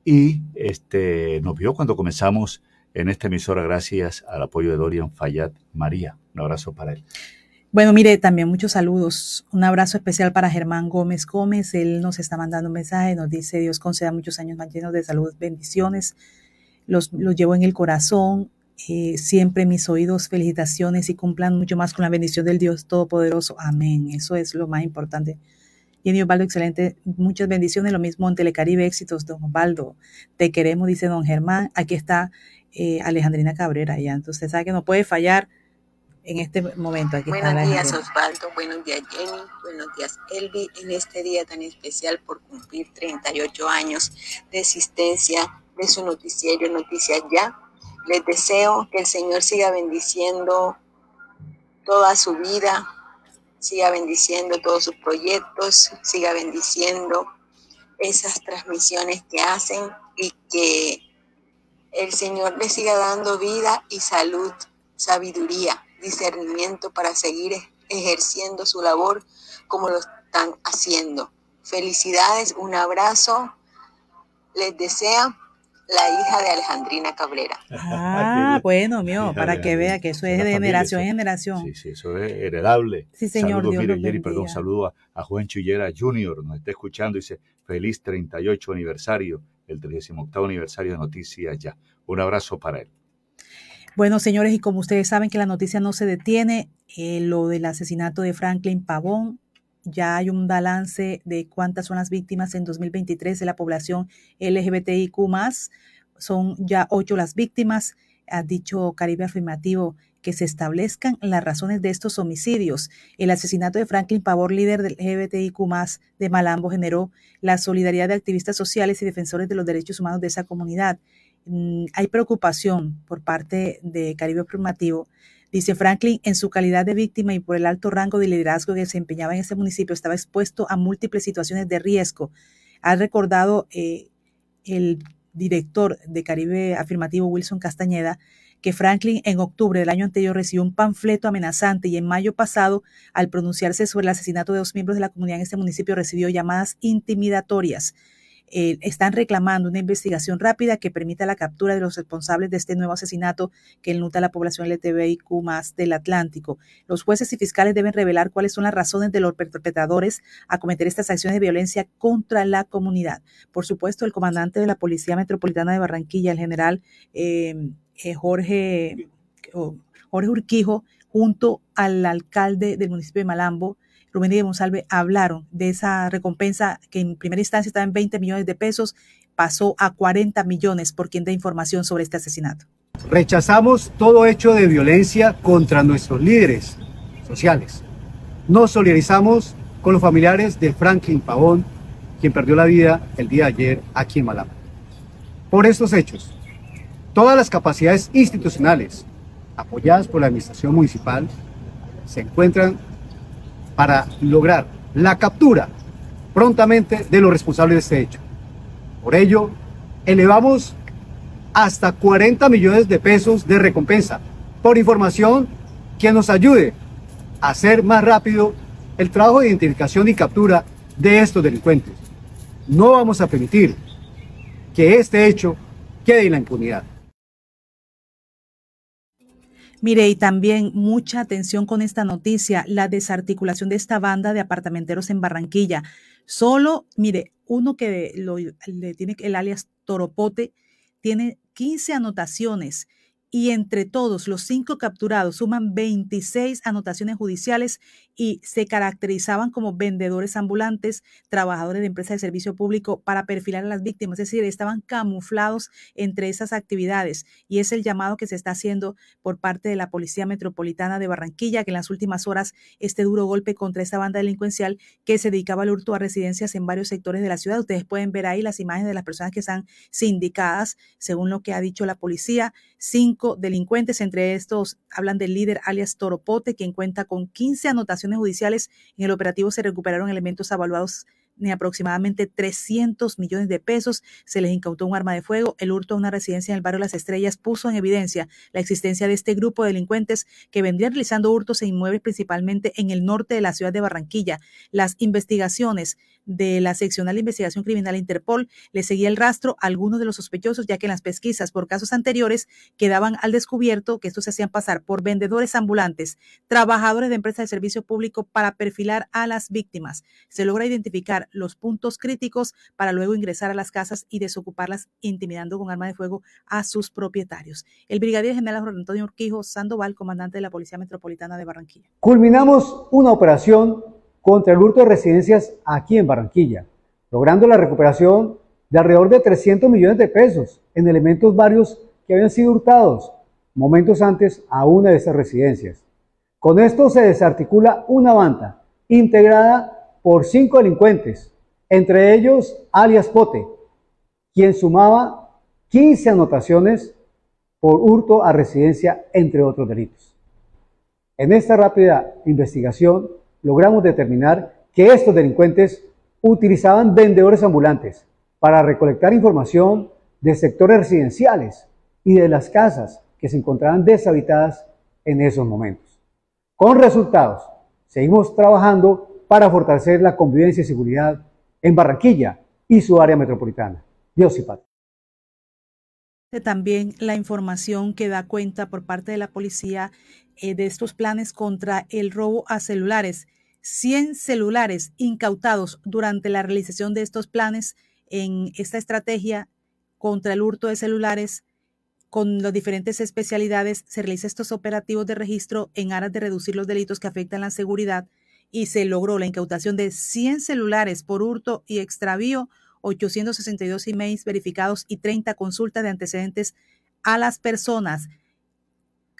[SPEAKER 6] Y este, nos vio cuando comenzamos en esta emisora gracias al apoyo de Dorian Fayad María. Un abrazo para él.
[SPEAKER 7] Bueno, mire, también muchos saludos. Un abrazo especial para Germán Gómez Gómez. Él nos está mandando un mensaje, nos dice, Dios conceda muchos años más llenos de salud, bendiciones. Los, los llevo en el corazón. Eh, siempre mis oídos, felicitaciones y cumplan mucho más con la bendición del Dios Todopoderoso. Amén. Eso es lo más importante. Y Osvaldo, excelente. Muchas bendiciones. Lo mismo en Telecaribe, éxitos, don Osvaldo. Te queremos, dice don Germán. Aquí está eh, Alejandrina Cabrera. Ya. Entonces, sabe que no puede fallar en este momento. Aquí
[SPEAKER 31] buenos
[SPEAKER 7] está
[SPEAKER 31] días, Osvaldo. Buenos días, Jenny. Buenos días, Elvi. En este día tan especial por cumplir 38 años de existencia de su noticiero Noticias Ya, les deseo que el Señor siga bendiciendo toda su vida, siga bendiciendo todos sus proyectos, siga bendiciendo esas transmisiones que hacen y que el Señor les siga dando vida y salud, sabiduría, discernimiento para seguir ejerciendo su labor como lo están haciendo. Felicidades, un abrazo. Les desea la hija de Alejandrina Cabrera.
[SPEAKER 7] Ah, bueno, mío, para que vea que eso es de generación en generación.
[SPEAKER 6] Sí, sí, eso es heredable.
[SPEAKER 7] Sí, señor,
[SPEAKER 6] Saludos,
[SPEAKER 7] Dios
[SPEAKER 6] Jerry, perdón, saludo a, a Juan Chullera Jr., nos está escuchando, dice, feliz 38 aniversario, el 38 aniversario de Noticias Ya. Un abrazo para él.
[SPEAKER 7] Bueno, señores, y como ustedes saben que la noticia no se detiene, eh, lo del asesinato de Franklin Pavón, ya hay un balance de cuántas son las víctimas en 2023 de la población LGBTIQ son ya ocho las víctimas. Ha dicho Caribe Afirmativo que se establezcan las razones de estos homicidios. El asesinato de Franklin Pavor, líder del LGBTIQ de Malambo, generó la solidaridad de activistas sociales y defensores de los derechos humanos de esa comunidad. Mm, Hay preocupación por parte de Caribe Afirmativo. Dice Franklin, en su calidad de víctima y por el alto rango de liderazgo que desempeñaba en ese municipio, estaba expuesto a múltiples situaciones de riesgo. Ha recordado eh, el director de Caribe Afirmativo, Wilson Castañeda, que Franklin en octubre del año anterior recibió un panfleto amenazante y en mayo pasado, al pronunciarse sobre el asesinato de dos miembros de la comunidad en este municipio, recibió llamadas intimidatorias. Eh, están reclamando una investigación rápida que permita la captura de los responsables de este nuevo asesinato que enluta a la población LTBIQ más del Atlántico. Los jueces y fiscales deben revelar cuáles son las razones de los perpetradores a cometer estas acciones de violencia contra la comunidad. Por supuesto, el comandante de la Policía Metropolitana de Barranquilla, el general eh, eh, Jorge, Jorge Urquijo, junto al alcalde del municipio de Malambo, Rubén Díaz Monsalve hablaron de esa recompensa que en primera instancia estaba en 20 millones de pesos, pasó a 40 millones por quien da información sobre este asesinato.
[SPEAKER 32] Rechazamos todo hecho de violencia contra nuestros líderes sociales. Nos solidarizamos con los familiares de Franklin Pavón, quien perdió la vida el día de ayer aquí en Malama. Por estos hechos, todas las capacidades institucionales apoyadas por la Administración Municipal se encuentran para lograr la captura prontamente de los responsables de este hecho. Por ello, elevamos hasta 40 millones de pesos de recompensa por información que nos ayude a hacer más rápido el trabajo de identificación y captura de estos delincuentes. No vamos a permitir que este hecho quede en la impunidad.
[SPEAKER 7] Mire, y también mucha atención con esta noticia, la desarticulación de esta banda de apartamenteros en Barranquilla. Solo, mire, uno que lo, le tiene el alias Toropote tiene 15 anotaciones y entre todos los cinco capturados suman 26 anotaciones judiciales y se caracterizaban como vendedores ambulantes, trabajadores de empresas de servicio público para perfilar a las víctimas, es decir, estaban camuflados entre esas actividades y es el llamado que se está haciendo por parte de la Policía Metropolitana de Barranquilla, que en las últimas horas este duro golpe contra esta banda delincuencial que se dedicaba al hurto a residencias en varios sectores de la ciudad. Ustedes pueden ver ahí las imágenes de las personas que están sindicadas, según lo que ha dicho la policía, cinco delincuentes, entre estos hablan del líder alias Toropote, quien cuenta con 15 anotaciones judiciales. En el operativo se recuperaron elementos avaluados ni aproximadamente 300 millones de pesos. Se les incautó un arma de fuego. El hurto a una residencia en el barrio Las Estrellas puso en evidencia la existencia de este grupo de delincuentes que vendrían realizando hurtos e inmuebles principalmente en el norte de la ciudad de Barranquilla. Las investigaciones de la seccional de investigación criminal Interpol le seguía el rastro a algunos de los sospechosos, ya que en las pesquisas por casos anteriores quedaban al descubierto que estos se hacían pasar por vendedores ambulantes, trabajadores de empresas de servicio público para perfilar a las víctimas. Se logra identificar los puntos críticos para luego ingresar a las casas y desocuparlas intimidando con arma de fuego a sus propietarios. El brigadier general Jorge Antonio Urquijo Sandoval, comandante de la Policía Metropolitana de Barranquilla.
[SPEAKER 32] Culminamos una operación contra el hurto de residencias aquí en Barranquilla, logrando la recuperación de alrededor de 300 millones de pesos en elementos varios que habían sido hurtados momentos antes a una de esas residencias. Con esto se desarticula una banda integrada por cinco delincuentes, entre ellos alias Pote, quien sumaba 15 anotaciones por hurto a residencia, entre otros delitos. En esta rápida investigación logramos determinar que estos delincuentes utilizaban vendedores ambulantes para recolectar información de sectores residenciales y de las casas que se encontraban deshabitadas en esos momentos. Con resultados, seguimos trabajando para fortalecer la convivencia y seguridad en Barranquilla y su área metropolitana. Dios y paz.
[SPEAKER 7] También la información que da cuenta por parte de la policía eh, de estos planes contra el robo a celulares. 100 celulares incautados durante la realización de estos planes en esta estrategia contra el hurto de celulares con las diferentes especialidades se realizan estos operativos de registro en aras de reducir los delitos que afectan la seguridad y se logró la incautación de 100 celulares por hurto y extravío, 862 emails verificados y 30 consultas de antecedentes a las personas.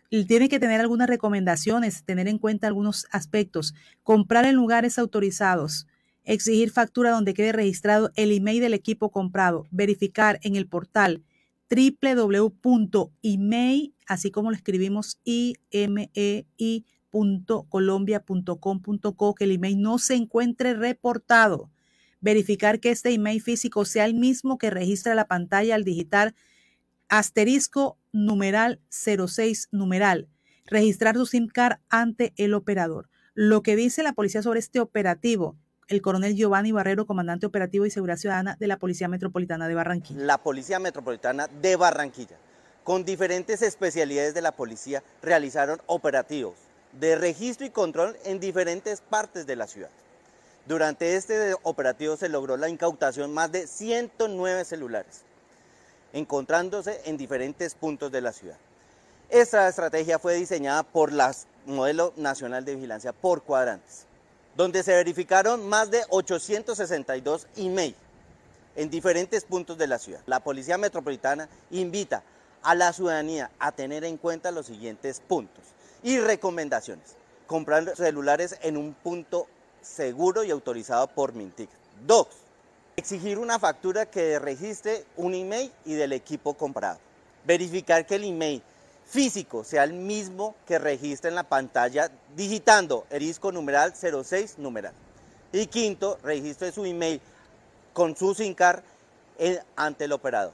[SPEAKER 7] Tiene que tener algunas recomendaciones, tener en cuenta algunos aspectos, comprar en lugares autorizados, exigir factura donde quede registrado el email del equipo comprado, verificar en el portal www.email, así como lo escribimos I M E I colombia.com.co que el email no se encuentre reportado. Verificar que este email físico sea el mismo que registra la pantalla al digitar asterisco numeral 06 numeral, registrar su SIM card ante el operador. Lo que dice la policía sobre este operativo, el coronel Giovanni Barrero, comandante operativo y seguridad ciudadana de la Policía Metropolitana de Barranquilla.
[SPEAKER 33] La Policía Metropolitana de Barranquilla, con diferentes especialidades de la policía, realizaron operativos de registro y control en diferentes partes de la ciudad. Durante este operativo se logró la incautación más de 109 celulares, encontrándose en diferentes puntos de la ciudad. Esta estrategia fue diseñada por la Modelo Nacional de Vigilancia por cuadrantes, donde se verificaron más de 862 emails en diferentes puntos de la ciudad. La Policía Metropolitana invita a la ciudadanía a tener en cuenta los siguientes puntos y recomendaciones. Comprar celulares en un punto seguro y autorizado por Mintic. Dos, exigir una factura que registre un email y del equipo comprado. Verificar que el email físico sea el mismo que registra en la pantalla digitando erisco numeral 06 numeral. Y quinto, registre su email con su SIM card ante el operador.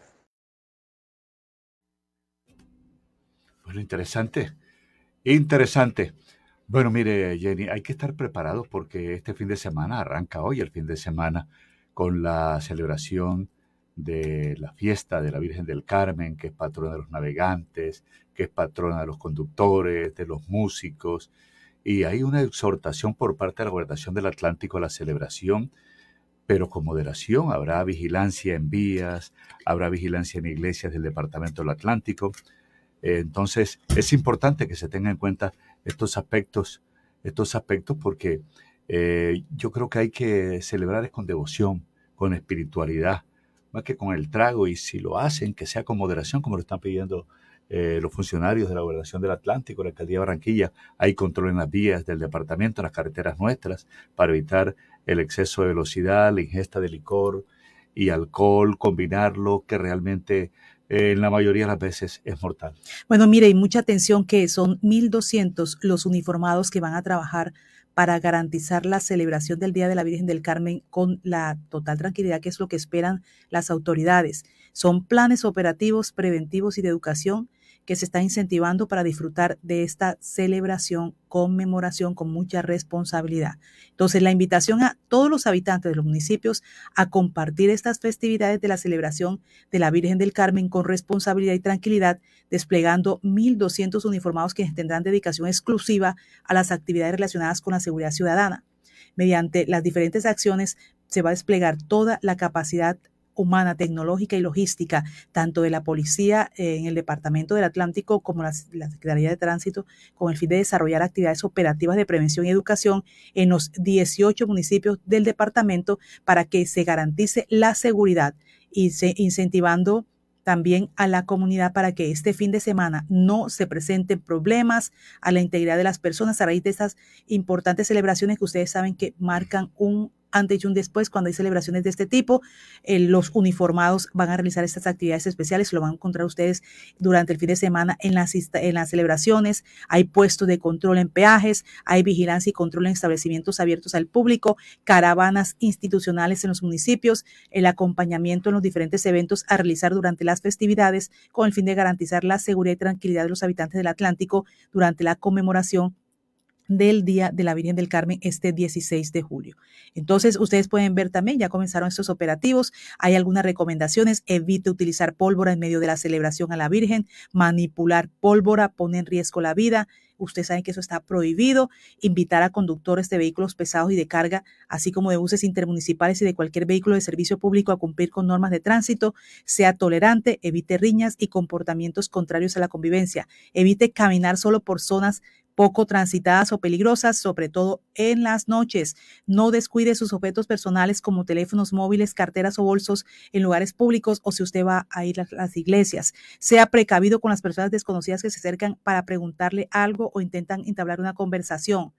[SPEAKER 6] Bueno, interesante. Interesante. Bueno, mire, Jenny, hay que estar preparados porque este fin de semana arranca hoy el fin de semana con la celebración de la fiesta de la Virgen del Carmen, que es patrona de los navegantes, que es patrona de los conductores, de los músicos, y hay una exhortación por parte de la Gobernación del Atlántico a la celebración, pero con moderación. Habrá vigilancia en vías, habrá vigilancia en iglesias del Departamento del Atlántico. Entonces, es importante que se tengan en cuenta estos aspectos, estos aspectos porque eh, yo creo que hay que celebrar con devoción, con espiritualidad, más que con el trago, y si lo hacen, que sea con moderación, como lo están pidiendo eh, los funcionarios de la Gobernación del Atlántico, la Alcaldía de Barranquilla, hay control en las vías del departamento, en las carreteras nuestras, para evitar el exceso de velocidad, la ingesta de licor y alcohol, combinarlo, que realmente en la mayoría de las veces es mortal.
[SPEAKER 7] Bueno, mire, y mucha atención que son 1.200 los uniformados que van a trabajar para garantizar la celebración del Día de la Virgen del Carmen con la total tranquilidad que es lo que esperan las autoridades. Son planes operativos, preventivos y de educación que se está incentivando para disfrutar de esta celebración, conmemoración con mucha responsabilidad. Entonces, la invitación a todos los habitantes de los municipios a compartir estas festividades de la celebración de la Virgen del Carmen con responsabilidad y tranquilidad, desplegando 1.200 uniformados que tendrán dedicación exclusiva a las actividades relacionadas con la seguridad ciudadana. Mediante las diferentes acciones se va a desplegar toda la capacidad humana, tecnológica y logística, tanto de la policía eh, en el Departamento del Atlántico como la, Secretaría de Tránsito, con el fin de desarrollar actividades operativas de prevención y educación en los 18 municipios del departamento para que se garantice la seguridad y se incentivando también a la comunidad para que este fin de semana no se presenten problemas a la integridad de las personas a raíz de estas importantes celebraciones que ustedes saben que marcan un antes y un después cuando hay celebraciones de este tipo. Eh, los uniformados van a realizar estas actividades especiales, lo van a encontrar ustedes durante el fin de semana en las, en las celebraciones. Hay puestos de control en peajes, hay vigilancia y control en establecimientos abiertos al público, caravanas institucionales en los municipios, el acompañamiento en los diferentes eventos a realizar durante las festividades con el fin de garantizar la seguridad y tranquilidad de los habitantes del Atlántico durante la conmemoración del Día de la Virgen del Carmen este 16 de julio. Entonces, ustedes pueden ver también, ya comenzaron estos operativos, hay algunas recomendaciones, evite utilizar pólvora en medio de la celebración a la Virgen, manipular pólvora pone en riesgo la vida, ustedes saben que eso está prohibido, invitar a conductores de vehículos pesados y de carga, así como de buses intermunicipales y de cualquier vehículo de servicio público a cumplir con normas de tránsito, sea tolerante, evite riñas y comportamientos contrarios a la convivencia, evite caminar solo por zonas poco transitadas o peligrosas, sobre todo en las noches. No descuide sus objetos personales como teléfonos móviles, carteras o bolsos en lugares públicos o si usted va a ir a las iglesias. Sea precavido con las personas desconocidas que se acercan para preguntarle algo o intentan entablar una conversación.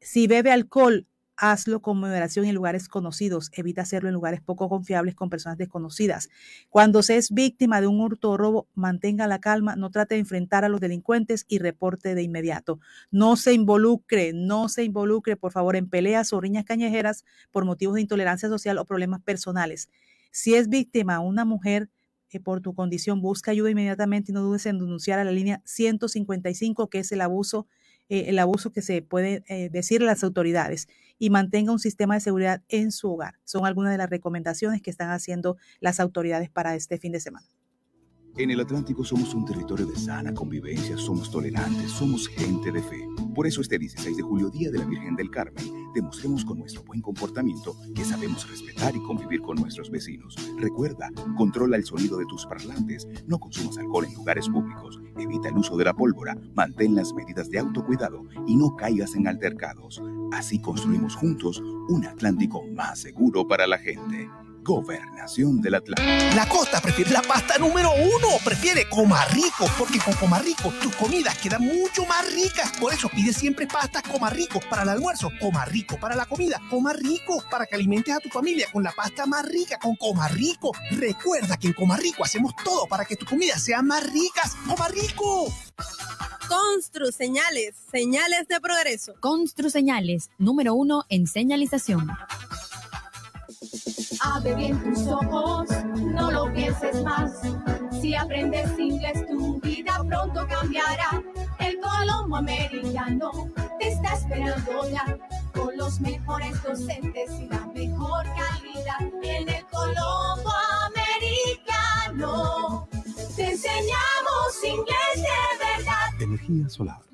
[SPEAKER 7] Si bebe alcohol, Hazlo con moderación en lugares conocidos. Evita hacerlo en lugares poco confiables con personas desconocidas. Cuando se es víctima de un hurto o robo, mantenga la calma, no trate de enfrentar a los delincuentes y reporte de inmediato. No se involucre, no se involucre, por favor, en peleas o riñas cañejeras por motivos de intolerancia social o problemas personales. Si es víctima una mujer, eh, por tu condición, busca ayuda inmediatamente y no dudes en denunciar a la línea 155, que es el abuso, eh, el abuso que se puede eh, decir a las autoridades y mantenga un sistema de seguridad en su hogar. Son algunas de las recomendaciones que están haciendo las autoridades para este fin de semana.
[SPEAKER 25] En el Atlántico somos un territorio de sana convivencia, somos tolerantes, somos gente de fe. Por eso este 16 de julio, Día de la Virgen del Carmen, demostremos con nuestro buen comportamiento que sabemos respetar y convivir con nuestros vecinos. Recuerda, controla el sonido de tus parlantes, no consumas alcohol en lugares públicos, evita el uso de la pólvora, mantén las medidas de autocuidado y no caigas en altercados. Así construimos juntos un Atlántico más seguro para la gente. Gobernación del Atlántico.
[SPEAKER 34] La costa prefiere la pasta número uno. Prefiere Coma Rico, porque con Coma Rico tus comidas quedan mucho más ricas. Por eso pide siempre pasta Coma Rico para el almuerzo, Coma Rico para la comida, Coma Rico para que alimentes a tu familia con la pasta más rica, con Coma Rico. Recuerda que en Coma Rico hacemos todo para que tus comidas sean más ricas. Coma Rico.
[SPEAKER 35] Constru Señales, señales de progreso.
[SPEAKER 36] Constru Señales, número uno en señalización.
[SPEAKER 37] Abre bien tus ojos, no lo pienses más. Si aprendes inglés, tu vida pronto cambiará. El Colombo Americano te está esperando ya. Con los mejores docentes y la mejor calidad. En el Colombo Americano te enseñamos inglés de verdad.
[SPEAKER 38] Energía solar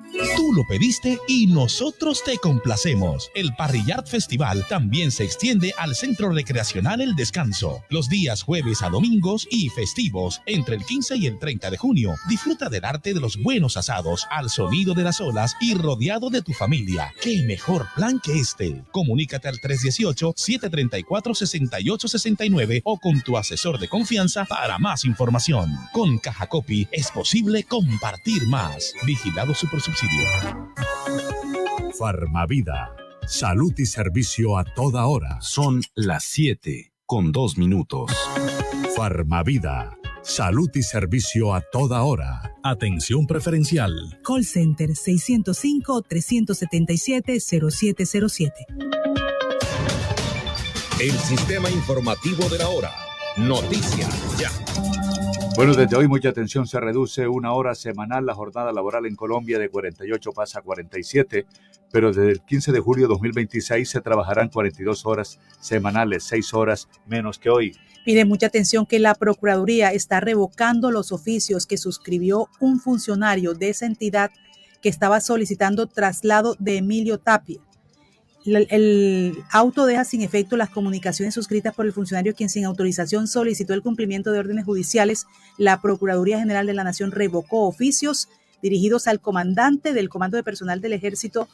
[SPEAKER 39] Tú lo pediste y nosotros te complacemos. El Parrillar Festival también se extiende al Centro Recreacional El Descanso. Los días jueves a domingos y festivos, entre el 15 y el 30 de junio. Disfruta del arte de los buenos asados, al sonido de las olas y rodeado de tu familia. ¿Qué mejor plan que este? Comunícate al 318-734-6869 o con tu asesor de confianza para más información. Con Cajacopi es posible compartir más. Vigilado Supersubsidio.
[SPEAKER 3] Farmavida. Salud y servicio a toda hora.
[SPEAKER 24] Son las 7 con 2 minutos.
[SPEAKER 3] Farmavida. Salud y servicio a toda hora. Atención preferencial.
[SPEAKER 7] Call Center 605-377-0707.
[SPEAKER 3] El sistema informativo de la hora. Noticias ya.
[SPEAKER 6] Bueno, desde hoy mucha atención, se reduce una hora semanal la jornada laboral en Colombia de 48 pasa a 47, pero desde el 15 de julio de 2026 se trabajarán 42 horas semanales, 6 horas menos que hoy.
[SPEAKER 7] Pide mucha atención que la Procuraduría está revocando los oficios que suscribió un funcionario de esa entidad que estaba solicitando traslado de Emilio Tapia. El, auto deja sin efecto las comunicaciones suscritas por el funcionario quien sin autorización solicitó el cumplimiento de órdenes judiciales. La Procuraduría General de la Nación revocó oficios dirigidos al comandante del Comando de Personal del Ejército,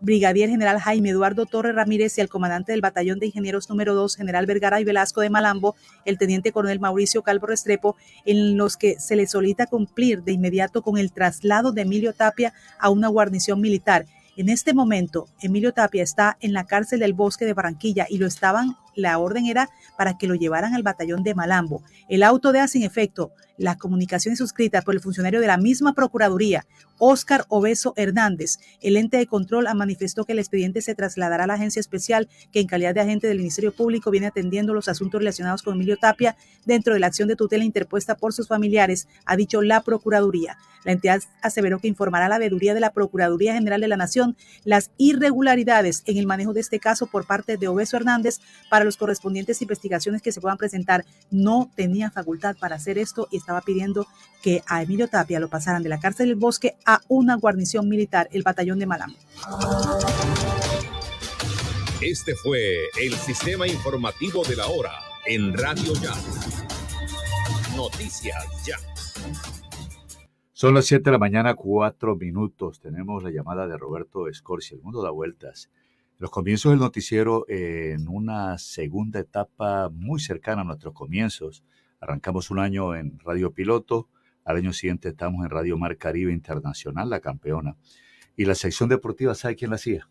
[SPEAKER 7] Brigadier General Jaime Eduardo Torre Ramírez y al comandante del Batallón de Ingenieros número 2, General Vergara y Velasco de Malambo, el Teniente Coronel Mauricio Calvo Restrepo, en los que se le solicita cumplir de inmediato con el traslado de Emilio Tapia a una guarnición militar. En este momento, Emilio Tapia está en la cárcel del Bosque de Barranquilla y lo estaban, la orden era para que lo llevaran al batallón de Malambo. El auto deja sin efecto las comunicaciones suscritas por el funcionario de la misma Procuraduría, Óscar Obeso Hernández. El ente de control manifestó que el expediente se trasladará a la agencia especial que en calidad de agente del Ministerio Público viene atendiendo los asuntos relacionados con Emilio Tapia dentro de la acción de tutela interpuesta por sus familiares, ha dicho la Procuraduría. La entidad aseveró que informará a la veeduría de la Procuraduría General de la Nación las irregularidades en el manejo de este caso por parte de Obeso Hernández para los correspondientes investigaciones que se puedan presentar. No tenía facultad para hacer esto y estaba pidiendo que a Emilio Tapia lo pasaran de la cárcel del bosque a una guarnición militar, el batallón de Malambo.
[SPEAKER 3] Este fue el sistema informativo de la hora en Radio Ya. Noticias Ya.
[SPEAKER 6] Son las 7 de la mañana, 4 minutos. Tenemos la llamada de Roberto Escorcia. El mundo da vueltas. Los comienzos del noticiero en una segunda etapa muy cercana a nuestros comienzos. Arrancamos un año en Radio Piloto, Al año siguiente estamos en Radio Mar Caribe Internacional, la campeona. Y la sección deportiva, ¿sabe quién la hacía?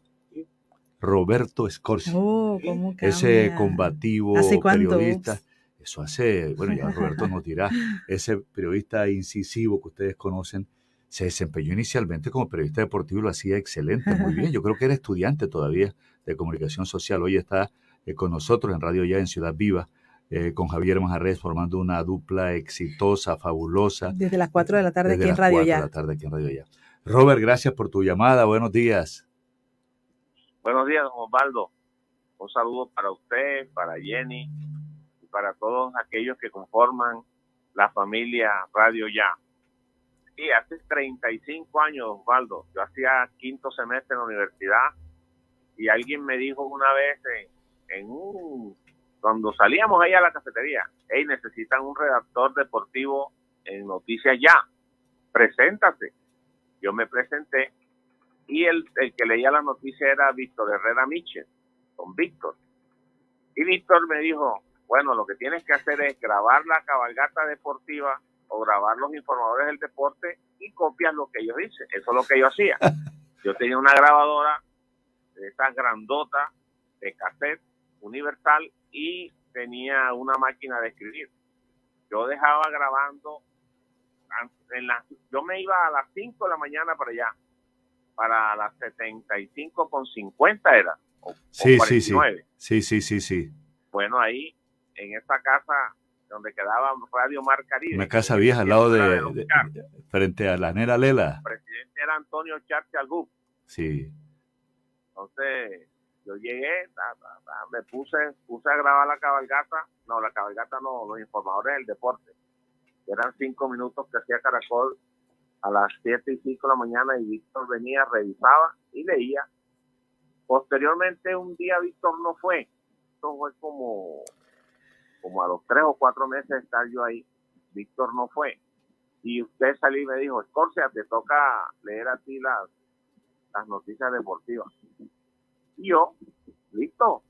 [SPEAKER 6] Roberto Scorsi.
[SPEAKER 7] Oh, ¿cómo
[SPEAKER 6] ese combativo
[SPEAKER 7] ¿Hace cuánto?
[SPEAKER 6] periodista. Eso hace, bueno, ya Roberto nos dirá, ese periodista incisivo que ustedes conocen, se desempeñó inicialmente como periodista deportivo y lo hacía excelente, muy bien. Yo creo que era estudiante todavía de comunicación social. Hoy está eh, con nosotros en Radio Ya en Ciudad Viva, eh, con Javier Manjarres, formando una dupla exitosa, fabulosa.
[SPEAKER 7] Desde las 4 de la tarde
[SPEAKER 6] Desde
[SPEAKER 7] aquí en
[SPEAKER 6] las
[SPEAKER 7] Radio
[SPEAKER 6] 4
[SPEAKER 7] Ya.
[SPEAKER 6] de la tarde aquí en Radio Ya. Robert, gracias por tu llamada. Buenos días.
[SPEAKER 40] Buenos días, don Osvaldo. Un saludo para usted, para Jenny y para todos aquellos que conforman la familia Radio Ya. Sí, hace 35 años, Osvaldo, yo hacía quinto semestre en la universidad y alguien me dijo una vez en, un, cuando salíamos ahí a la cafetería, hey, necesitan un redactor deportivo en Noticias Ya, preséntate. Yo me presenté y el, el que leía la noticia era Víctor Herrera Michel, don Víctor. Y Víctor me dijo, bueno, lo que tienes que hacer es grabar la cabalgata deportiva o grabar los informadores del deporte y copias lo que ellos dicen. Eso es lo que yo hacía. Yo tenía una grabadora de estas grandotas de cassette universal y tenía una máquina de escribir. Yo dejaba grabando, an- en las- yo me iba a las 5 de la mañana para allá, para las 75 con 50 era, o,
[SPEAKER 6] Sí,
[SPEAKER 40] o
[SPEAKER 6] sí, sí.
[SPEAKER 40] 49.
[SPEAKER 6] Sí, sí, sí, sí.
[SPEAKER 40] Bueno, ahí, en esa casa donde quedaba Radio Mar Caribe.
[SPEAKER 6] Una casa vieja al lado de, frente a la Nera Lela.
[SPEAKER 40] El presidente era Antonio Charte Algup.
[SPEAKER 6] Sí.
[SPEAKER 40] Entonces, yo llegué, ta, ta, ta, me puse, puse a grabar la cabalgata, no, la cabalgata no, los informadores del deporte. Eran cinco minutos que hacía Caracol a las siete y cinco de la mañana y Víctor venía, revisaba y leía. Posteriormente, un día Víctor no fue. Esto fue como, como a los tres o cuatro meses de estar yo ahí. Víctor no fue. Y usted salió y me dijo, Escorcia, te toca leer a ti las, las noticias deportivas. Y yo, listo,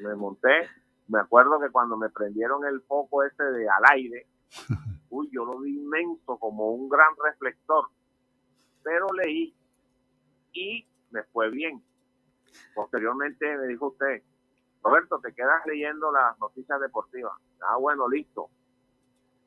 [SPEAKER 40] me monté. Me acuerdo que cuando me prendieron el foco ese de al aire, uy, yo lo vi inmenso, como un gran reflector. Pero leí y me fue bien. Posteriormente me dijo usted, Roberto, te quedas leyendo las noticias deportivas. Ah, bueno, listo.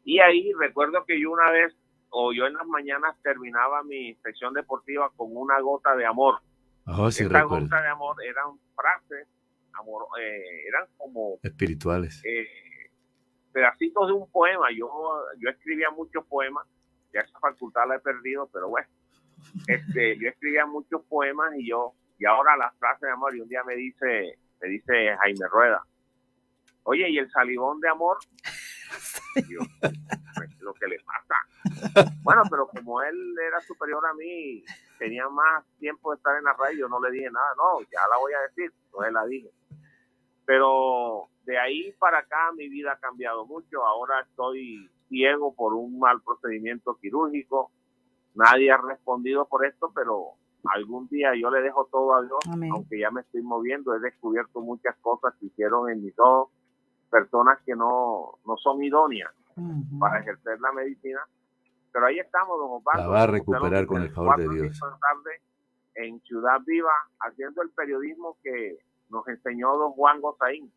[SPEAKER 40] Y ahí recuerdo que yo una vez, o yo en las mañanas terminaba mi sección deportiva con una gota de amor.
[SPEAKER 6] Oh, sí, recuerdo.
[SPEAKER 40] gota de amor eran frases, amor, eh, eran como
[SPEAKER 6] Espirituales.
[SPEAKER 40] eh, pedacitos de un poema. Yo, yo escribía muchos poemas, ya esa facultad la he perdido, pero bueno, este, yo escribía muchos poemas y yo, y ahora las frases de amor, y un día me dice, me dice Jaime Rueda, oye, ¿y el salivón de amor? Yo, "Pues, lo que le pasa. Bueno, pero como él era superior a mí, tenía más tiempo de estar en la radio, yo no le dije nada, no, ya la voy a decir, entonces la dije. Pero de ahí para acá mi vida ha cambiado mucho. Ahora estoy ciego por un mal procedimiento quirúrgico. Nadie ha respondido por esto, pero algún día yo le dejo todo a Dios, aunque ya me estoy moviendo. He descubierto muchas cosas que hicieron en mis ojos personas que no, no son idóneas para ejercer la medicina. Pero ahí estamos, don Osvaldo.
[SPEAKER 6] La va a recuperar con el favor de Dios.
[SPEAKER 40] tarde en Ciudad Viva, haciendo el periodismo que nos enseñó don Juan Gozaín,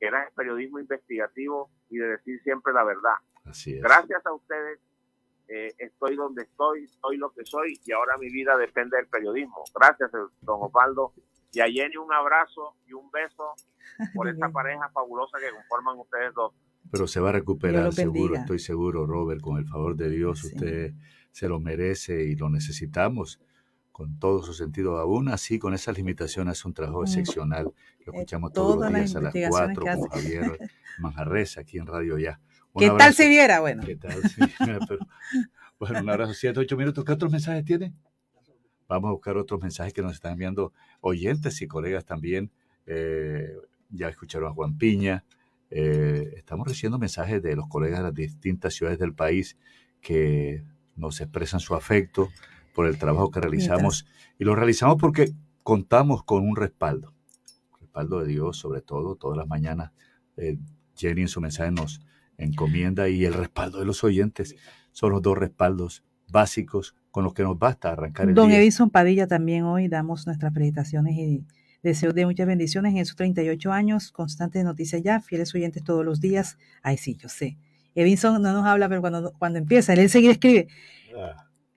[SPEAKER 40] que era el periodismo investigativo y de decir siempre la verdad.
[SPEAKER 6] Así es.
[SPEAKER 40] Gracias a ustedes eh, estoy donde estoy, soy lo que soy y ahora mi vida depende del periodismo. Gracias, eh, don Osvaldo. Y a Jenny un abrazo y un beso por esta pareja fabulosa que conforman ustedes dos.
[SPEAKER 6] Pero se va a recuperar, seguro, estoy seguro, Robert, con el favor de Dios. Usted se lo merece y lo necesitamos con todo su sentido. Aún así, con esas limitaciones, es un trabajo
[SPEAKER 7] Mm.
[SPEAKER 6] excepcional. Lo escuchamos todos
[SPEAKER 7] todas
[SPEAKER 6] los
[SPEAKER 7] las
[SPEAKER 6] días a las
[SPEAKER 7] investigaciones
[SPEAKER 6] 4
[SPEAKER 7] que
[SPEAKER 6] con. Javier Manjarres aquí en Radio Ya.
[SPEAKER 7] ¿Qué tal si viera? Bueno.
[SPEAKER 6] ¿Qué tal? Sí, pero- bueno, un abrazo. Siete, ocho minutos. ¿Qué otros mensajes tiene? Vamos a buscar otros mensajes que nos están enviando oyentes y colegas también. Eh, ya escucharon a Juan Piña. Eh, estamos recibiendo mensajes de los colegas de las distintas ciudades del país que nos expresan su afecto por el trabajo que realizamos. Y lo realizamos porque contamos con un respaldo. Respaldo de Dios, sobre todo, todas las mañanas. eh, Jenny en su mensaje nos encomienda y el respaldo de los oyentes. son los dos respaldos básicos con los que nos basta arrancar el
[SPEAKER 7] Don
[SPEAKER 6] día.
[SPEAKER 7] Edison Padilla también hoy damos nuestras felicitaciones y deseos de muchas bendiciones en sus 38 años, constante de noticias ya, fieles oyentes todos los días. Ay, sí, yo sé. Edison no nos habla, pero cuando, cuando empieza, él enseguida escribe.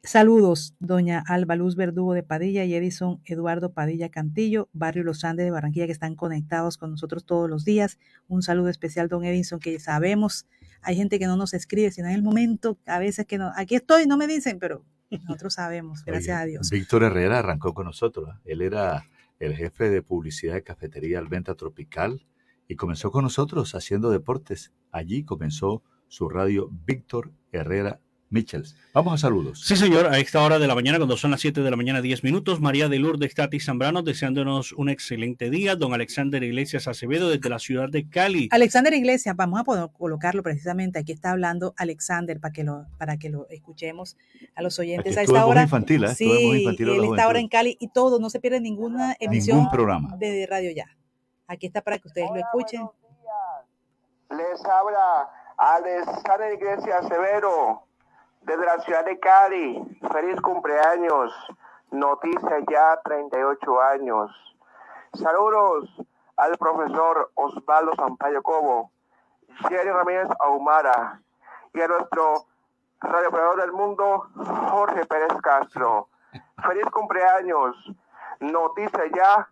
[SPEAKER 7] Saludos, doña Alba Luz Verdugo de Padilla y Edison Eduardo Padilla Cantillo, Barrio Los Andes de Barranquilla, que están conectados con nosotros todos los días. Un saludo especial, don Edison, que sabemos, hay gente que no nos escribe, sino en el momento, a veces que no, aquí estoy, no me dicen, pero nosotros sabemos, gracias
[SPEAKER 6] Oye,
[SPEAKER 7] a Dios.
[SPEAKER 6] Víctor Herrera arrancó con nosotros. ¿eh? Él era el jefe de publicidad de Cafetería Alventa Tropical y comenzó con nosotros haciendo deportes. Allí comenzó su radio Víctor Herrera Michels. Vamos a saludos.
[SPEAKER 41] Sí, señor, a esta hora de la mañana, cuando son las 7 de la mañana, 10 minutos, María de Lourdes Tati Zambrano deseándonos un excelente día. Don Alexander Iglesias Acevedo desde la ciudad de Cali.
[SPEAKER 7] Alexander Iglesias, vamos a poder colocarlo precisamente. Aquí está hablando Alexander para que lo, para que lo escuchemos a los oyentes
[SPEAKER 6] Aquí
[SPEAKER 7] a esta hora.
[SPEAKER 6] Infantil, ¿eh?
[SPEAKER 7] Sí,
[SPEAKER 6] Infantil
[SPEAKER 7] él está ahora en Cali y todo, no se pierde ninguna emisión
[SPEAKER 6] Ningún programa.
[SPEAKER 7] de Radio Ya. Aquí está para que ustedes lo escuchen.
[SPEAKER 26] Les habla Alexander Iglesias Severo desde la ciudad de Cali. Feliz cumpleaños. Noticia ya 38 años. Saludos al profesor Osvaldo Sampaio Cobo, Jerry Ramírez Ahumara y a nuestro radioperador del mundo, Jorge Pérez Castro. Feliz cumpleaños. Noticia ya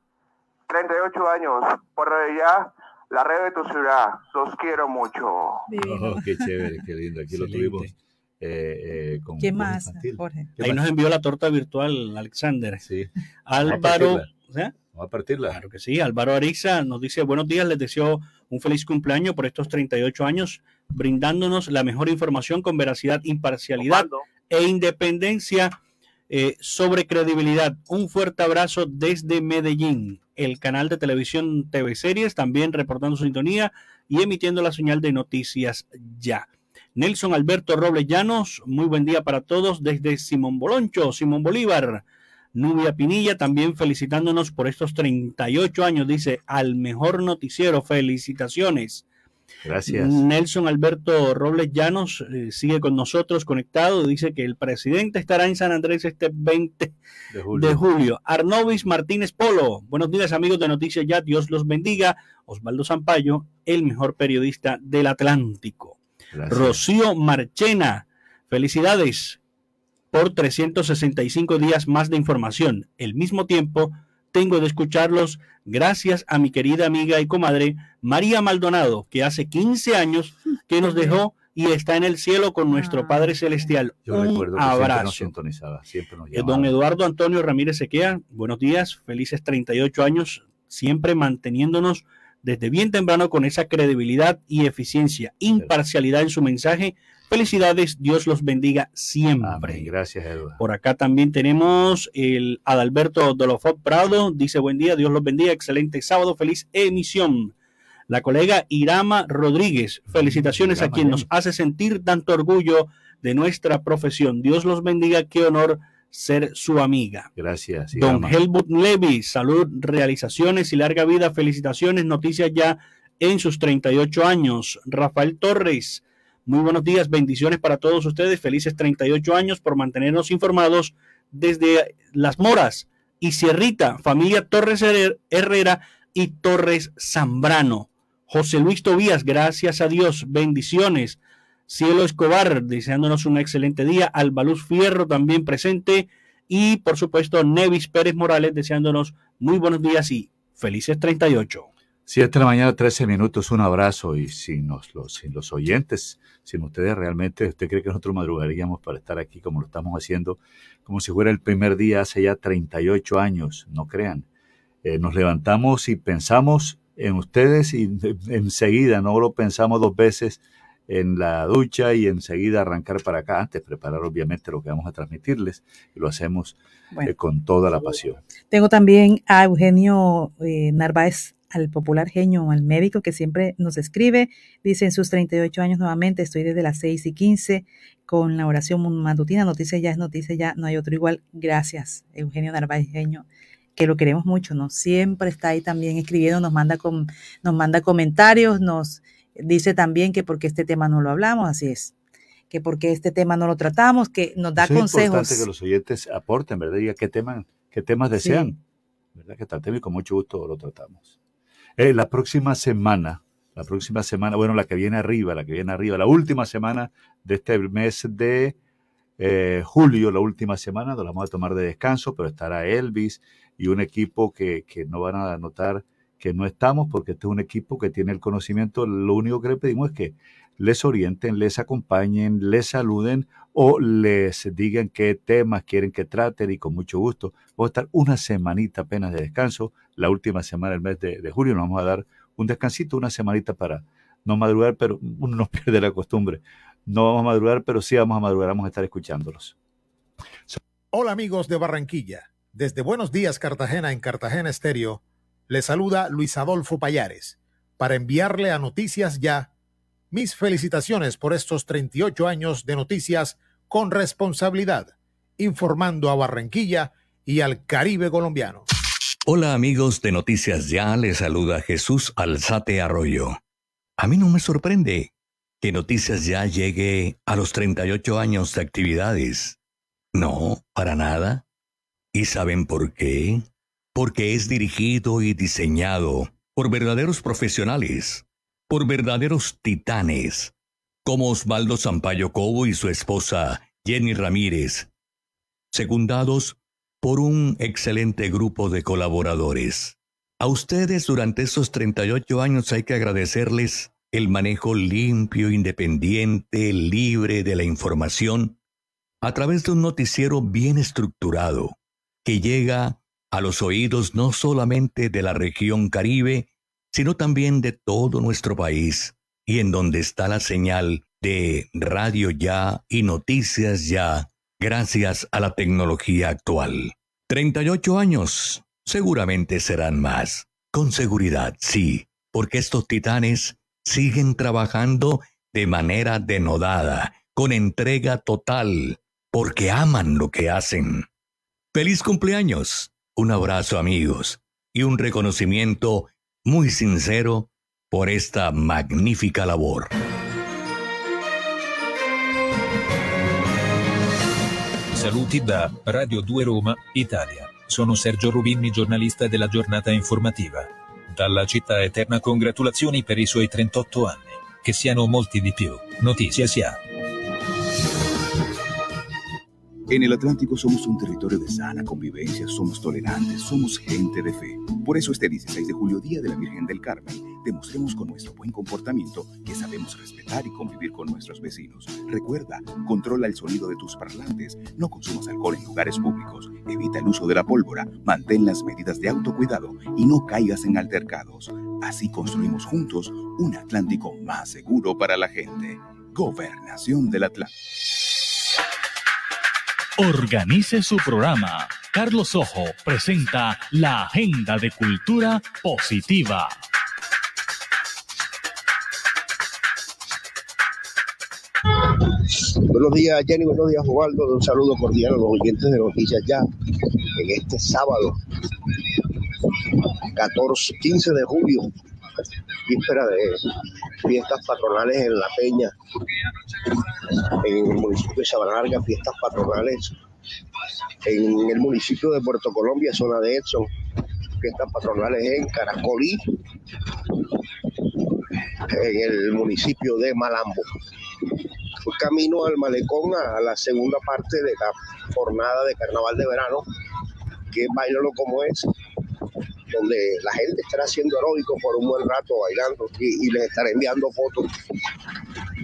[SPEAKER 26] 38 años. Por ya, la red de tu ciudad. Los quiero mucho.
[SPEAKER 6] Oh, qué chévere, qué lindo. Aquí lo tuvimos eh, eh, con
[SPEAKER 7] ¿Qué más,
[SPEAKER 6] Infantil.
[SPEAKER 7] Jorge?
[SPEAKER 6] ¿Qué
[SPEAKER 41] Ahí
[SPEAKER 6] más?
[SPEAKER 41] nos envió la torta virtual, Alexander.
[SPEAKER 6] Sí.
[SPEAKER 41] Álvaro.
[SPEAKER 6] Vamos a
[SPEAKER 41] ¿eh?
[SPEAKER 6] Vamos a partirla.
[SPEAKER 41] Claro que sí. Álvaro Ariza nos dice buenos días, les deseo un feliz cumpleaños por estos 38 años, brindándonos la mejor información con veracidad, imparcialidad e independencia eh, sobre credibilidad. Un fuerte abrazo desde Medellín, el canal de televisión TV Series, también reportando su sintonía y emitiendo la señal de noticias ya. Nelson Alberto Robles Llanos, muy buen día para todos desde Simón Boloncho, Simón Bolívar. Nubia Pinilla también felicitándonos por estos 38 años, dice, al mejor noticiero, felicitaciones.
[SPEAKER 6] Gracias.
[SPEAKER 41] Nelson Alberto Robles Llanos eh, sigue con nosotros conectado, dice que el presidente estará en San Andrés este 20
[SPEAKER 6] De julio.
[SPEAKER 41] de julio. Arnovis Martínez Polo, buenos días amigos de Noticias Ya, Dios los bendiga. Osvaldo Zampayo, el mejor periodista del Atlántico.
[SPEAKER 6] Gracias.
[SPEAKER 41] Rocío Marchena, felicidades por 365 días más de información. El mismo tiempo, tengo de escucharlos gracias a mi querida amiga y comadre María Maldonado, que hace 15 años que nos dejó y está en el cielo con nuestro Padre Celestial.
[SPEAKER 6] Yo
[SPEAKER 41] Un
[SPEAKER 6] recuerdo que siempre nos
[SPEAKER 41] abrazo.
[SPEAKER 6] sintonizaba, siempre nos
[SPEAKER 41] Eh,
[SPEAKER 6] llamaba.
[SPEAKER 41] Don Eduardo Antonio Ramírez Sequea, buenos días, felices 38 años, siempre manteniéndonos desde bien temprano con esa credibilidad y eficiencia, imparcialidad en su mensaje. Felicidades, Dios los bendiga siempre.
[SPEAKER 6] Amén. Gracias, Eduardo.
[SPEAKER 41] Por acá también tenemos el Adalberto Dolofot Prado, dice buen día, Dios los bendiga, excelente sábado, feliz emisión. La colega Irama Rodríguez, felicitaciones a quien nos hace sentir tanto orgullo de nuestra profesión. Dios los bendiga, qué honor ser su amiga.
[SPEAKER 6] Gracias.
[SPEAKER 41] Don
[SPEAKER 6] Irama.
[SPEAKER 41] Helmut Levy, salud, realizaciones y larga vida, felicitaciones, noticias ya en sus 38 años. Rafael Torres, muy buenos días, bendiciones para todos ustedes, felices 38 años por mantenernos informados desde Las Moras y Sierrita, familia Torres Herrer- Herrera y Torres Zambrano. José Luis Tobías, gracias a Dios, bendiciones. Cielo Escobar, deseándonos un excelente día. Albaluz Fierro también presente. Y por supuesto, Nevis Pérez Morales, deseándonos muy buenos días y felices 38.
[SPEAKER 6] 7 de la mañana, 13 minutos, un abrazo. Y sin los, sin los oyentes, sin ustedes realmente, ¿usted cree que nosotros madrugaríamos para estar aquí como lo estamos haciendo? Como si fuera el primer día hace ya 38 años, no crean. Eh, nos levantamos y pensamos en ustedes y enseguida, no lo pensamos dos veces en la ducha y enseguida arrancar para acá, antes preparar obviamente lo que vamos a transmitirles y lo hacemos
[SPEAKER 7] Bueno.
[SPEAKER 6] eh, con toda la pasión.
[SPEAKER 7] Tengo también a Eugenio eh, Narváez, al popular genio, al médico que siempre nos escribe. Dice en sus 38 años nuevamente, estoy desde las 6 y 15 con la oración matutina. Noticia ya es noticia ya, no hay otro igual. Gracias, Eugenio Narváez, genio, que lo queremos mucho, ¿no? Siempre está ahí también escribiendo, nos manda, com- nos manda comentarios, nos dice también que porque este tema no lo hablamos, así es. que porque este tema no lo tratamos, que nos da
[SPEAKER 6] Eso Es
[SPEAKER 7] consejos.
[SPEAKER 6] importante que los oyentes aporten, ¿verdad? Diga qué, tema, qué temas desean, ¿verdad? Que tratemos y con mucho gusto lo tratamos. Eh, la próxima semana, la próxima semana, bueno, la que viene arriba, la que viene arriba, la última semana de este mes de eh, julio, la última semana, nos la vamos a tomar de descanso, pero estará Elvis y un equipo que, que no van a notar que no estamos, porque este es un equipo que tiene el conocimiento. Lo único que le pedimos es que les orienten, les acompañen, les saluden o les digan qué temas quieren que traten y con mucho gusto. Vamos a estar una semanita apenas de descanso, la última semana del mes de, julio, nos vamos a dar un descansito, una semanita para no madrugar, pero uno no pierde la costumbre. No vamos a madrugar, pero sí vamos a madrugar, vamos a estar escuchándolos.
[SPEAKER 42] Hola amigos de Barranquilla. Desde Buenos Días Cartagena en Cartagena Estéreo, les saluda Luis Adolfo Payares para enviarle a Noticias Ya mis felicitaciones por estos 38 años de noticias con responsabilidad, informando a Barranquilla y al Caribe colombiano.
[SPEAKER 3] Hola amigos de Noticias Ya, les saluda Jesús Alzate Arroyo. A mí no me sorprende que Noticias Ya llegue a los 38 años de actividades. No, para nada. ¿Y saben por qué? Porque es dirigido y diseñado por verdaderos profesionales, por verdaderos titanes, como Osvaldo Sampaio Cobo y su esposa Jenny Ramírez, secundados por un excelente grupo de colaboradores. A ustedes durante esos 38 años hay que agradecerles el manejo limpio, independiente, libre de la información, a través de un noticiero bien estructurado, que llega a los oídos no solamente de la región Caribe, sino también de todo nuestro país, y en donde está la señal de Radio Ya y Noticias Ya, gracias a la tecnología actual. 38 años, seguramente serán más. Con seguridad, sí, porque estos titanes siguen trabajando de manera denodada, con entrega total, porque aman lo que hacen. Feliz cumpleaños, un abrazo amigos y un reconocimiento muy sincero por esta magnífica labor.
[SPEAKER 43] Saluti da Radio 2 Roma, Italia. Sono Sergio Rubini, giornalista della giornata informativa. Dalla città eterna congratulazioni per i suoi 38 anni. Che siano molti di più. Noticias ya.
[SPEAKER 25] En el Atlántico somos un territorio de sana convivencia, somos tolerantes, somos gente de fe. Por eso este 16 de julio, Día de la Virgen del Carmen, demostremos con nuestro buen comportamiento que sabemos respetar y convivir con nuestros vecinos. Recuerda, controla el sonido de tus parlantes, no consumas alcohol en lugares públicos, evita el uso de la pólvora, mantén las medidas de autocuidado y no caigas en altercados. Así construimos juntos un Atlántico más seguro para la gente. Gobernación del Atlántico.
[SPEAKER 44] Organice su programa. Carlos Ojo presenta la Agenda de Cultura Positiva.
[SPEAKER 45] Buenos días, Jenny. Buenos días, Osvaldo. Un saludo cordial a los oyentes de Noticias Ya. En este sábado, 14, 15 de julio, víspera de fiestas patronales en La Peña, en el municipio de Sabana Larga, fiestas patronales en el municipio de Puerto Colombia, zona de Edson, fiestas patronales en Caracolí, en el municipio de Malambo. Fui camino al malecón a la segunda parte de la jornada de carnaval de verano, que es Bailalo como es, donde la gente estará haciendo aeróbico por un buen rato bailando y, y les estaré enviando fotos.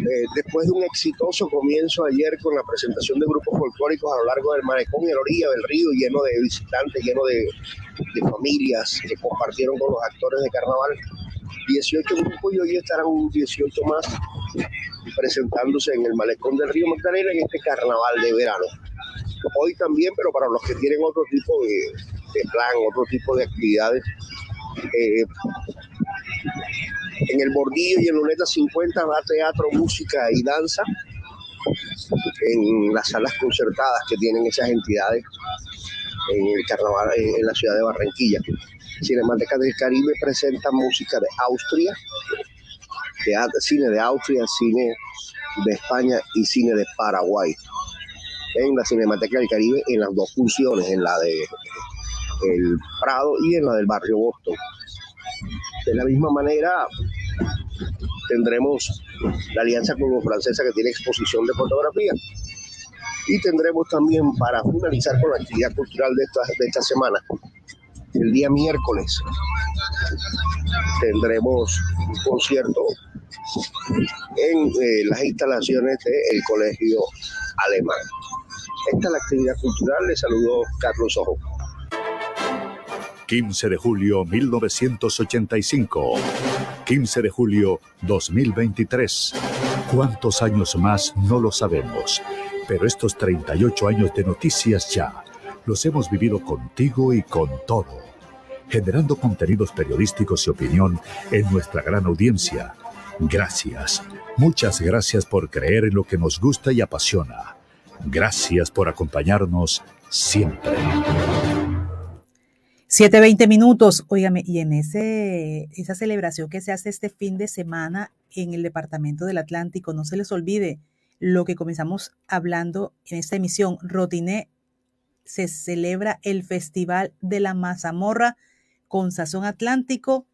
[SPEAKER 45] Eh, después de un exitoso comienzo ayer con la presentación de grupos folclóricos a lo largo del malecón y la orilla del río, lleno de visitantes, lleno de, familias que compartieron con los actores de carnaval, 18 grupos y hoy estarán 18 más presentándose en el malecón del río Magdalena en este carnaval de verano. Hoy también, pero para los que tienen otro tipo de, de plan, otro tipo de actividades. Eh, en el Bordillo y en Luneta 50 va teatro, música y danza en las salas concertadas que tienen esas entidades en el carnaval en la ciudad de Barranquilla. Cinemateca del Caribe presenta música de Austria, cine de Austria, cine de España y cine de Paraguay. En la Cinemateca del Caribe en las dos funciones, en la de el Prado y en la del barrio Boston. De la misma manera, tendremos la alianza con francesa que tiene exposición de fotografía. Y tendremos también, para finalizar con la actividad cultural de esta, de esta semana, el día miércoles tendremos un concierto en eh, las instalaciones del Colegio Alemán. Esta es la actividad cultural. Le saludo Carlos Ojo.
[SPEAKER 3] 15 de julio 1985. 15 de julio 2023. ¿Cuántos años más? No lo sabemos. Pero estos 38 años de noticias ya los hemos vivido contigo y con todo, generando contenidos periodísticos y opinión en nuestra gran audiencia. Gracias, muchas gracias por creer en lo que nos gusta y apasiona. Gracias por acompañarnos siempre.
[SPEAKER 7] 7.20 minutos, óigame, y en ese, esa celebración que se hace este fin de semana en el Departamento del Atlántico, no se les olvide lo que comenzamos hablando en esta emisión, Rotiné se celebra el Festival de la Mazamorra con Sazón Atlántico.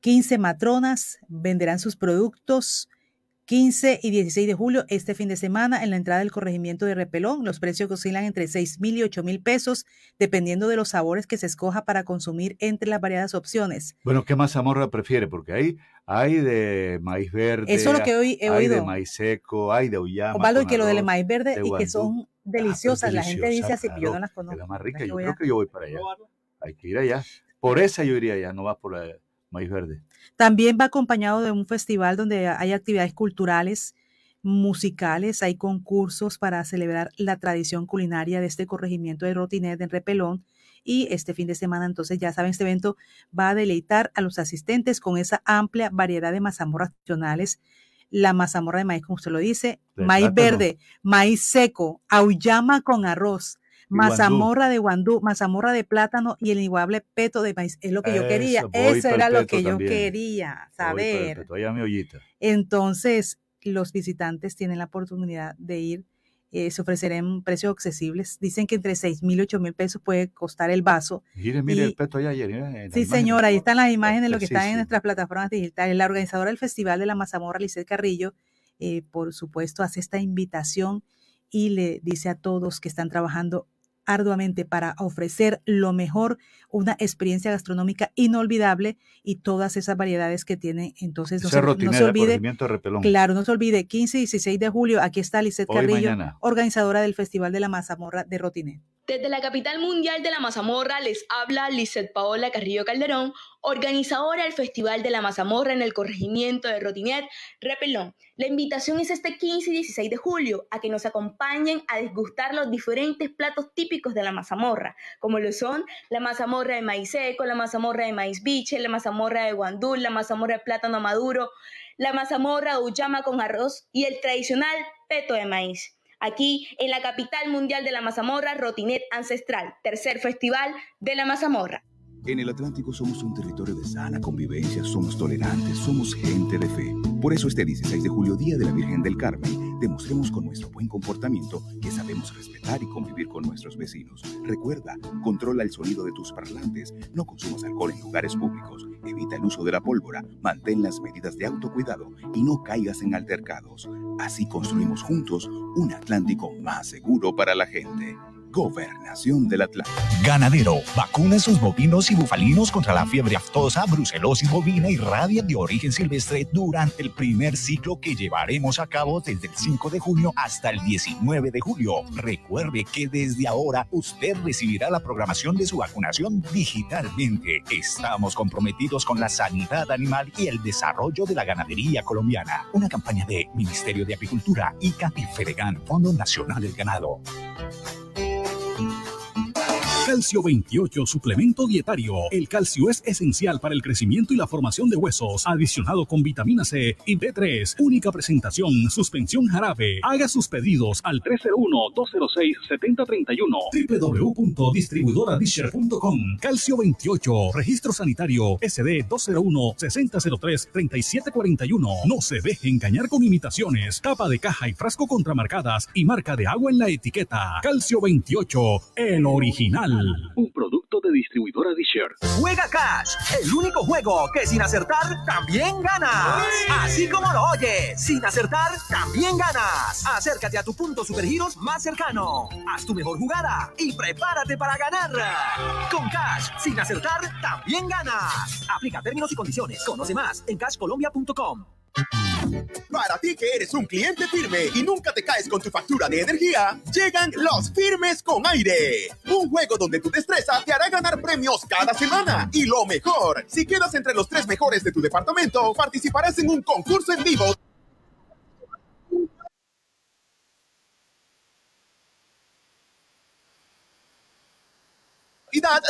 [SPEAKER 7] 15 matronas venderán sus productos 15 y 16 de julio, este fin de semana, en la entrada del corregimiento de Repelón. Los precios oscilan entre 6 mil y 8 mil pesos, dependiendo de los sabores que se escoja para consumir entre las variadas opciones.
[SPEAKER 6] Bueno, ¿qué mazamorra prefiere? Porque ahí hay de maíz verde.
[SPEAKER 7] Eso es lo que hoy he
[SPEAKER 6] hay
[SPEAKER 7] oído.
[SPEAKER 6] de maíz seco, hay de uyama.
[SPEAKER 7] Osvaldo, y que lo del
[SPEAKER 6] arroz,
[SPEAKER 7] maíz verde
[SPEAKER 6] de
[SPEAKER 7] y que son
[SPEAKER 6] Ah,
[SPEAKER 7] deliciosas.
[SPEAKER 6] pues
[SPEAKER 7] la gente dice así,
[SPEAKER 6] deliciosa,
[SPEAKER 7] yo no las conozco.
[SPEAKER 6] Es la más rica. Yo creo
[SPEAKER 7] a-
[SPEAKER 6] que yo voy para allá. Hay que ir allá. Por esa yo iría allá, no va por la maíz verde.
[SPEAKER 7] También va acompañado de un festival donde hay actividades culturales, musicales, hay concursos para celebrar la tradición culinaria de este corregimiento de Rotinet en Repelón. Y este fin de semana, entonces, ya saben, este evento va a deleitar a los asistentes con esa amplia variedad de mazamorras nacionales. La mazamorra de maíz, como usted lo dice,
[SPEAKER 46] De
[SPEAKER 7] maíz
[SPEAKER 46] plátano.
[SPEAKER 7] verde, maíz seco, auyama con arroz. Mazamorra de guandú, mazamorra de plátano y el inigualable peto de maíz. Es lo que yo quería.
[SPEAKER 6] Eso,
[SPEAKER 7] era lo que yo quería saber.
[SPEAKER 6] peto, allá mi ollita.
[SPEAKER 7] Entonces, los visitantes tienen la oportunidad de ir. eh, se ofrecerán precios accesibles. Dicen que entre 6 mil y 8 mil pesos puede costar el vaso.
[SPEAKER 6] Mire, mire
[SPEAKER 7] Y-
[SPEAKER 6] el peto allá ayer.
[SPEAKER 7] Sí, señora, ahí están las imágenes, lo que
[SPEAKER 6] Sí,
[SPEAKER 7] está
[SPEAKER 6] sí.
[SPEAKER 7] en nuestras plataformas digitales. La organizadora del Festival de la Mazamorra, Lizeth Carrillo, eh, por supuesto, hace esta invitación y le dice a todos que están trabajando arduamente para ofrecer lo mejor, una experiencia gastronómica inolvidable y todas esas variedades que tiene. Entonces, no se, no olvide, claro, no se olvide, 15 y 16 de julio, aquí está Lizeth
[SPEAKER 6] Hoy,
[SPEAKER 7] Carrillo,
[SPEAKER 6] mañana.
[SPEAKER 7] organizadora del Festival de la Mazamorra de Rotiné.
[SPEAKER 47] Desde la capital mundial de la mazamorra les habla Lizeth Paola Carrillo Calderón, organizadora del Festival de la Mazamorra en el corregimiento de Rotinet, Repelón. La invitación es este 15 y 16 de julio a que nos acompañen a desgustar los diferentes platos típicos de la mazamorra, como lo son la mazamorra de maíz seco, la mazamorra de maíz biche, la mazamorra de guandú, la mazamorra de plátano maduro, la mazamorra de uyama con arroz y el tradicional peto de maíz aquí en la capital mundial de la mazamorra, Rotinet Ancestral, tercer festival de la mazamorra.
[SPEAKER 25] En el Atlántico somos un territorio de sana convivencia, somos tolerantes, somos gente de fe. Por eso este 16 de julio, Día de la Virgen del Carmen, demostremos con nuestro buen comportamiento que sabemos respetar y convivir con nuestros vecinos. Recuerda, controla el sonido de tus parlantes, no consumas alcohol en lugares públicos, evita el uso de la pólvora, mantén las medidas de autocuidado y no caigas en altercados. Así construimos juntos un Atlántico más seguro para la gente. Gobernación del Atlántico.
[SPEAKER 13] Ganadero, vacuna sus bovinos y bufalinos contra la fiebre aftosa, brucelosis bovina y rabia de origen silvestre durante el primer ciclo que llevaremos a cabo desde el 5 de junio hasta el 19 de julio. Recuerde que desde ahora usted recibirá la programación de su vacunación digitalmente. Estamos comprometidos con la sanidad animal y el desarrollo de la ganadería colombiana. Una campaña de Ministerio de Apicultura, y Fedegan, Fondo Nacional del Ganado.
[SPEAKER 16] Calcio 28, suplemento dietario. El calcio es esencial para el crecimiento y la formación de huesos, adicionado con vitamina C y B3. Única presentación, suspensión jarabe. Haga sus pedidos al 301-206-7031. www.distribuidoradisher.com. Calcio 28, registro sanitario SD 201-6003-3741. No se deje engañar con imitaciones. Tapa de caja y frasco contramarcadas y marca de agua en la etiqueta. Calcio 28, el original. Un producto de distribuidora Disher.
[SPEAKER 27] Juega Cash, el único juego que sin acertar también ganas. Así como lo oyes, sin acertar también ganas. Acércate a tu punto Supergiros más cercano. Haz tu mejor jugada y prepárate para ganar. Con Cash, sin acertar también ganas. Aplica términos y condiciones. Conoce más en cashcolombia.com.
[SPEAKER 14] Para ti que eres un cliente firme y nunca te caes con tu factura de energía, llegan los firmes con aire. Un juego donde tu destreza te hará ganar premios cada semana. Y lo mejor, si quedas entre los tres mejores de tu departamento, participarás en un concurso en vivo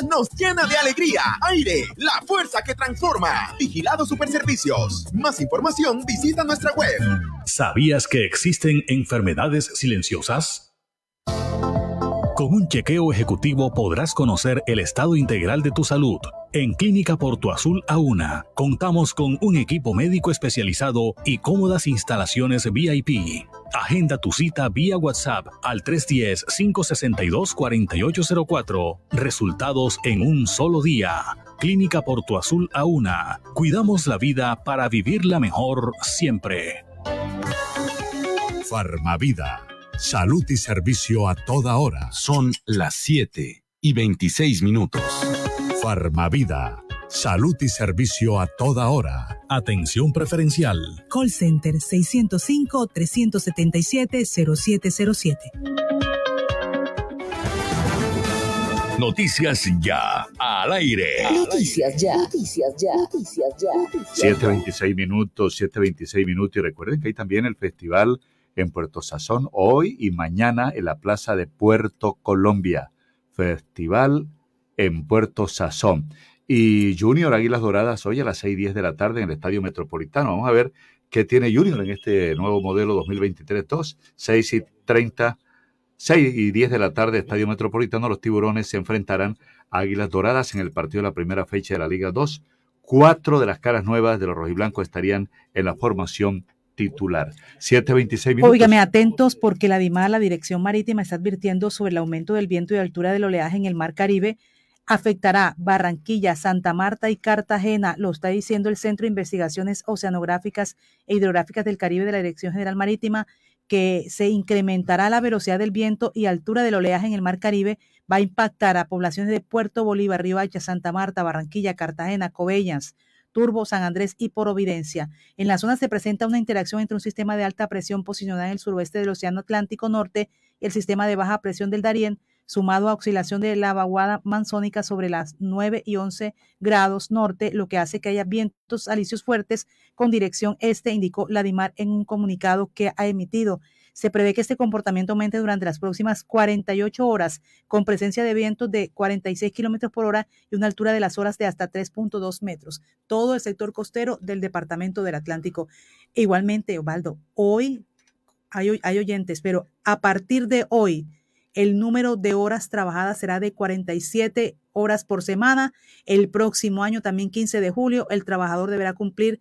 [SPEAKER 14] nos llena de alegría. Aire, la fuerza que transforma. Vigilado Superservicios. Más información visita nuestra web.
[SPEAKER 16] ¿Sabías que existen enfermedades silenciosas? Con un chequeo ejecutivo podrás conocer el estado integral de tu salud. En Clínica Porto Azul A1 contamos con un equipo médico especializado y cómodas instalaciones VIP. Agenda tu cita vía WhatsApp al 310-562-4804. Resultados en un solo día. Clínica Porto Azul A1. Cuidamos la vida para vivirla mejor siempre.
[SPEAKER 24] Farmavida Salud y servicio a toda hora. Son las 7 y 26 minutos. Farmavida. Salud y servicio a toda hora.
[SPEAKER 16] Atención preferencial.
[SPEAKER 48] Call Center 605-377-0707.
[SPEAKER 3] Noticias ya al aire.
[SPEAKER 18] Noticias ya. Noticias ya. Noticias ya.
[SPEAKER 6] 7.26 minutos, 7.26 minutos. Y recuerden que hay también el festival en Puerto Sazón hoy y mañana en la Plaza de Puerto Colombia. Festival en Puerto Sazón. Y Junior Águilas Doradas hoy a las 6 y 10 de la tarde en el Estadio Metropolitano. Vamos a ver qué tiene Junior en este nuevo modelo 2023-2. 6 y 30, 6 y 10 de la tarde, Estadio Metropolitano. Los tiburones se enfrentarán a Águilas Doradas en el partido de la primera fecha de la Liga 2. Cuatro de las caras nuevas de los rojiblancos estarían en la formación titular. 726 minutos.
[SPEAKER 7] Óigame, atentos porque la DIMA, la Dirección Marítima, está advirtiendo sobre el aumento del viento y altura del oleaje en el Mar Caribe. Afectará Barranquilla, Santa Marta y Cartagena, lo está diciendo el Centro de Investigaciones Oceanográficas e Hidrográficas del Caribe de la Dirección General Marítima, que se incrementará la velocidad del viento y altura del oleaje en el Mar Caribe, va a impactar a poblaciones de Puerto Bolívar, Riohacha, Santa Marta, Barranquilla, Cartagena, Cobellas, Turbo, San Andrés y Providencia. En la zona se presenta una interacción entre un sistema de alta presión posicionado en el suroeste del Océano Atlántico Norte y el sistema de baja presión del Darién, sumado a oscilación de la vaguada manzónica sobre las 9 y 11 grados norte, lo que hace que haya vientos alisios fuertes con dirección este, indicó Ladimar en un comunicado que ha emitido. Se prevé que este comportamiento aumente durante las próximas 48 horas, con presencia de vientos de 46 kilómetros por hora y una altura de las horas de hasta 3.2 metros. Todo el sector costero del departamento del Atlántico. Igualmente, Osvaldo, hoy hay, hay oyentes, pero a partir de hoy, el número de horas trabajadas será de 47 horas por semana. El próximo año, también 15 de julio, el trabajador deberá cumplir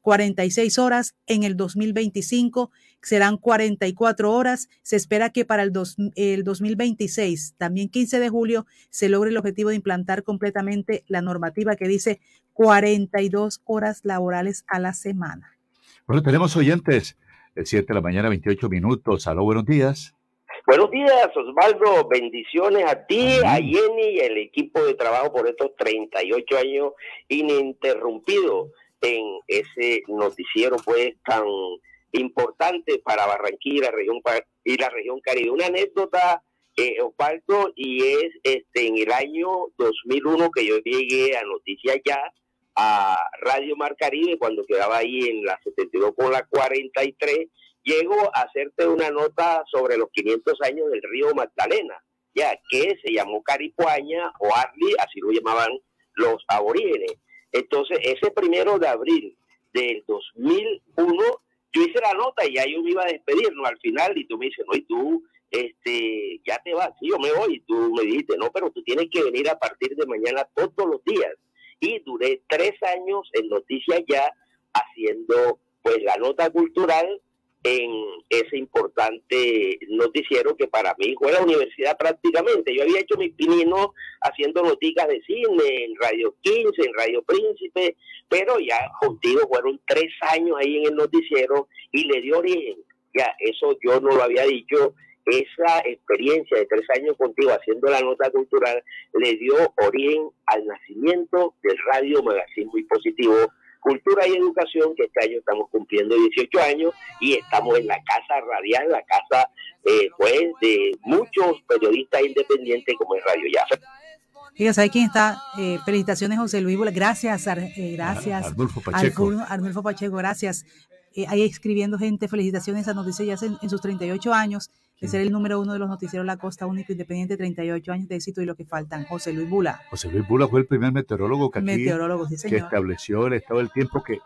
[SPEAKER 7] 46 horas. En el 2025 serán 44 horas. Se espera que para el, el 2026, también 15 de julio, se logre el objetivo de implantar completamente la normativa que dice 42 horas laborales a la semana.
[SPEAKER 6] Bueno, tenemos oyentes. El 7 de la mañana, 28 minutos. Aló, buenos días.
[SPEAKER 40] Buenos días, Osvaldo. Bendiciones a ti, a Jenny y el equipo de trabajo por estos 38 años ininterrumpidos en ese noticiero pues tan importante para Barranquilla la región, y la región Caribe. Una anécdota, eh, Osvaldo, y es este en el año 2001 que yo llegué a Noticias Ya, a Radio Mar Caribe, cuando quedaba ahí en la 72 con la 43, llego a hacerte una nota sobre los 500 años del río Magdalena. ya que se llamó Caripuaña o Arli, así lo llamaban los aborígenes. Entonces, ese primero de abril del 2001, yo hice la nota y ya yo me iba a despedirnos al final y tú me dices, no, y tú este, ya te vas, sí, yo me voy. Y tú me dijiste, no, pero tú tienes que venir a partir de mañana todos los días. Y duré tres años en Noticias Ya haciendo pues la nota cultural en ese importante noticiero que para mí fue la universidad prácticamente. Yo había hecho mi pinino haciendo noticias de cine en Radio 15, en Radio Príncipe, pero ya contigo fueron tres años ahí en el noticiero y le dio origen. Ya, eso yo no lo había dicho esa experiencia de tres años contigo haciendo la nota cultural le dio origen al nacimiento del Radio Magazine Muy Positivo, Cultura y Educación, que este año estamos cumpliendo 18 años y estamos en la casa radial, la casa eh, pues de muchos periodistas independientes como es Radio Ya.
[SPEAKER 7] Fíjate, ¿sabe quién está? Eh, felicitaciones, José Luis. Gracias, eh, gracias.
[SPEAKER 6] Arnulfo Pacheco.
[SPEAKER 7] Arnulfo Pacheco, gracias. ahí escribiendo gente, felicitaciones a Noticias ya en, en sus 38 años de ser el número uno de los noticieros La Costa Único Independiente, 38 años de éxito y lo que faltan. José Luis Bula.
[SPEAKER 6] José Luis Bula fue el primer meteorólogo que, aquí,
[SPEAKER 7] meteorólogo, sí,
[SPEAKER 6] que estableció el estado del tiempo que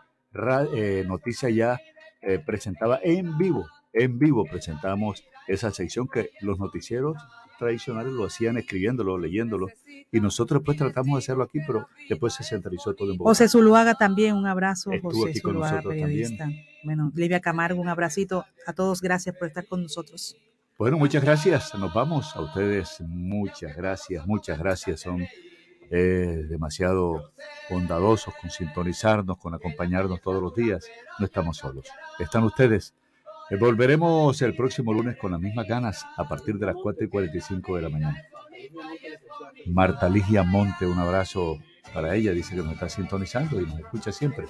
[SPEAKER 6] eh, Noticia ya eh, presentaba en vivo. En vivo presentamos esa sección que los noticieros tradicionales lo hacían escribiéndolo, leyéndolo, y nosotros pues tratamos de hacerlo aquí, pero después se centralizó todo en Bogotá.
[SPEAKER 7] José Zuluaga también, un abrazo, José Zuluaga, periodista. Bueno, Livia Camargo, un abracito a todos, gracias por estar con nosotros.
[SPEAKER 6] Bueno, muchas gracias. Nos vamos a ustedes. Muchas gracias, muchas gracias. Son eh, demasiado bondadosos con sintonizarnos, con acompañarnos todos los días. No estamos solos. Están ustedes. Eh, volveremos el próximo lunes con las mismas ganas a partir de las 4 y 45 de la mañana. Marta Ligia Monte, un abrazo para ella. Dice que nos está sintonizando y nos escucha siempre.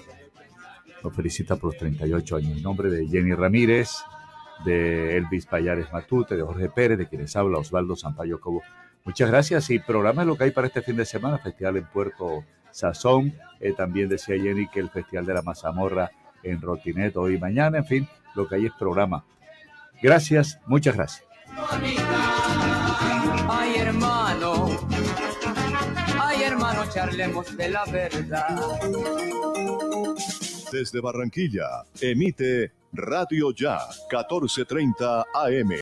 [SPEAKER 6] Nos felicita por los 38 años. En nombre de Jenny Ramírez de Elvis Payares Matute, de Jorge Pérez, de quienes habla Osvaldo Sampaio Cobo. Muchas gracias y programa lo que hay para este fin de semana, festival en Puerto Sazón. Eh, también decía Jenny que el Festival de la Mazamorra en Rotinet hoy y mañana, en fin, lo que hay es programa. Gracias, muchas gracias.
[SPEAKER 26] Ay hermano, ay hermano, charlemos de la verdad.
[SPEAKER 49] Desde Barranquilla, emite Radio Ya, 1430 AM.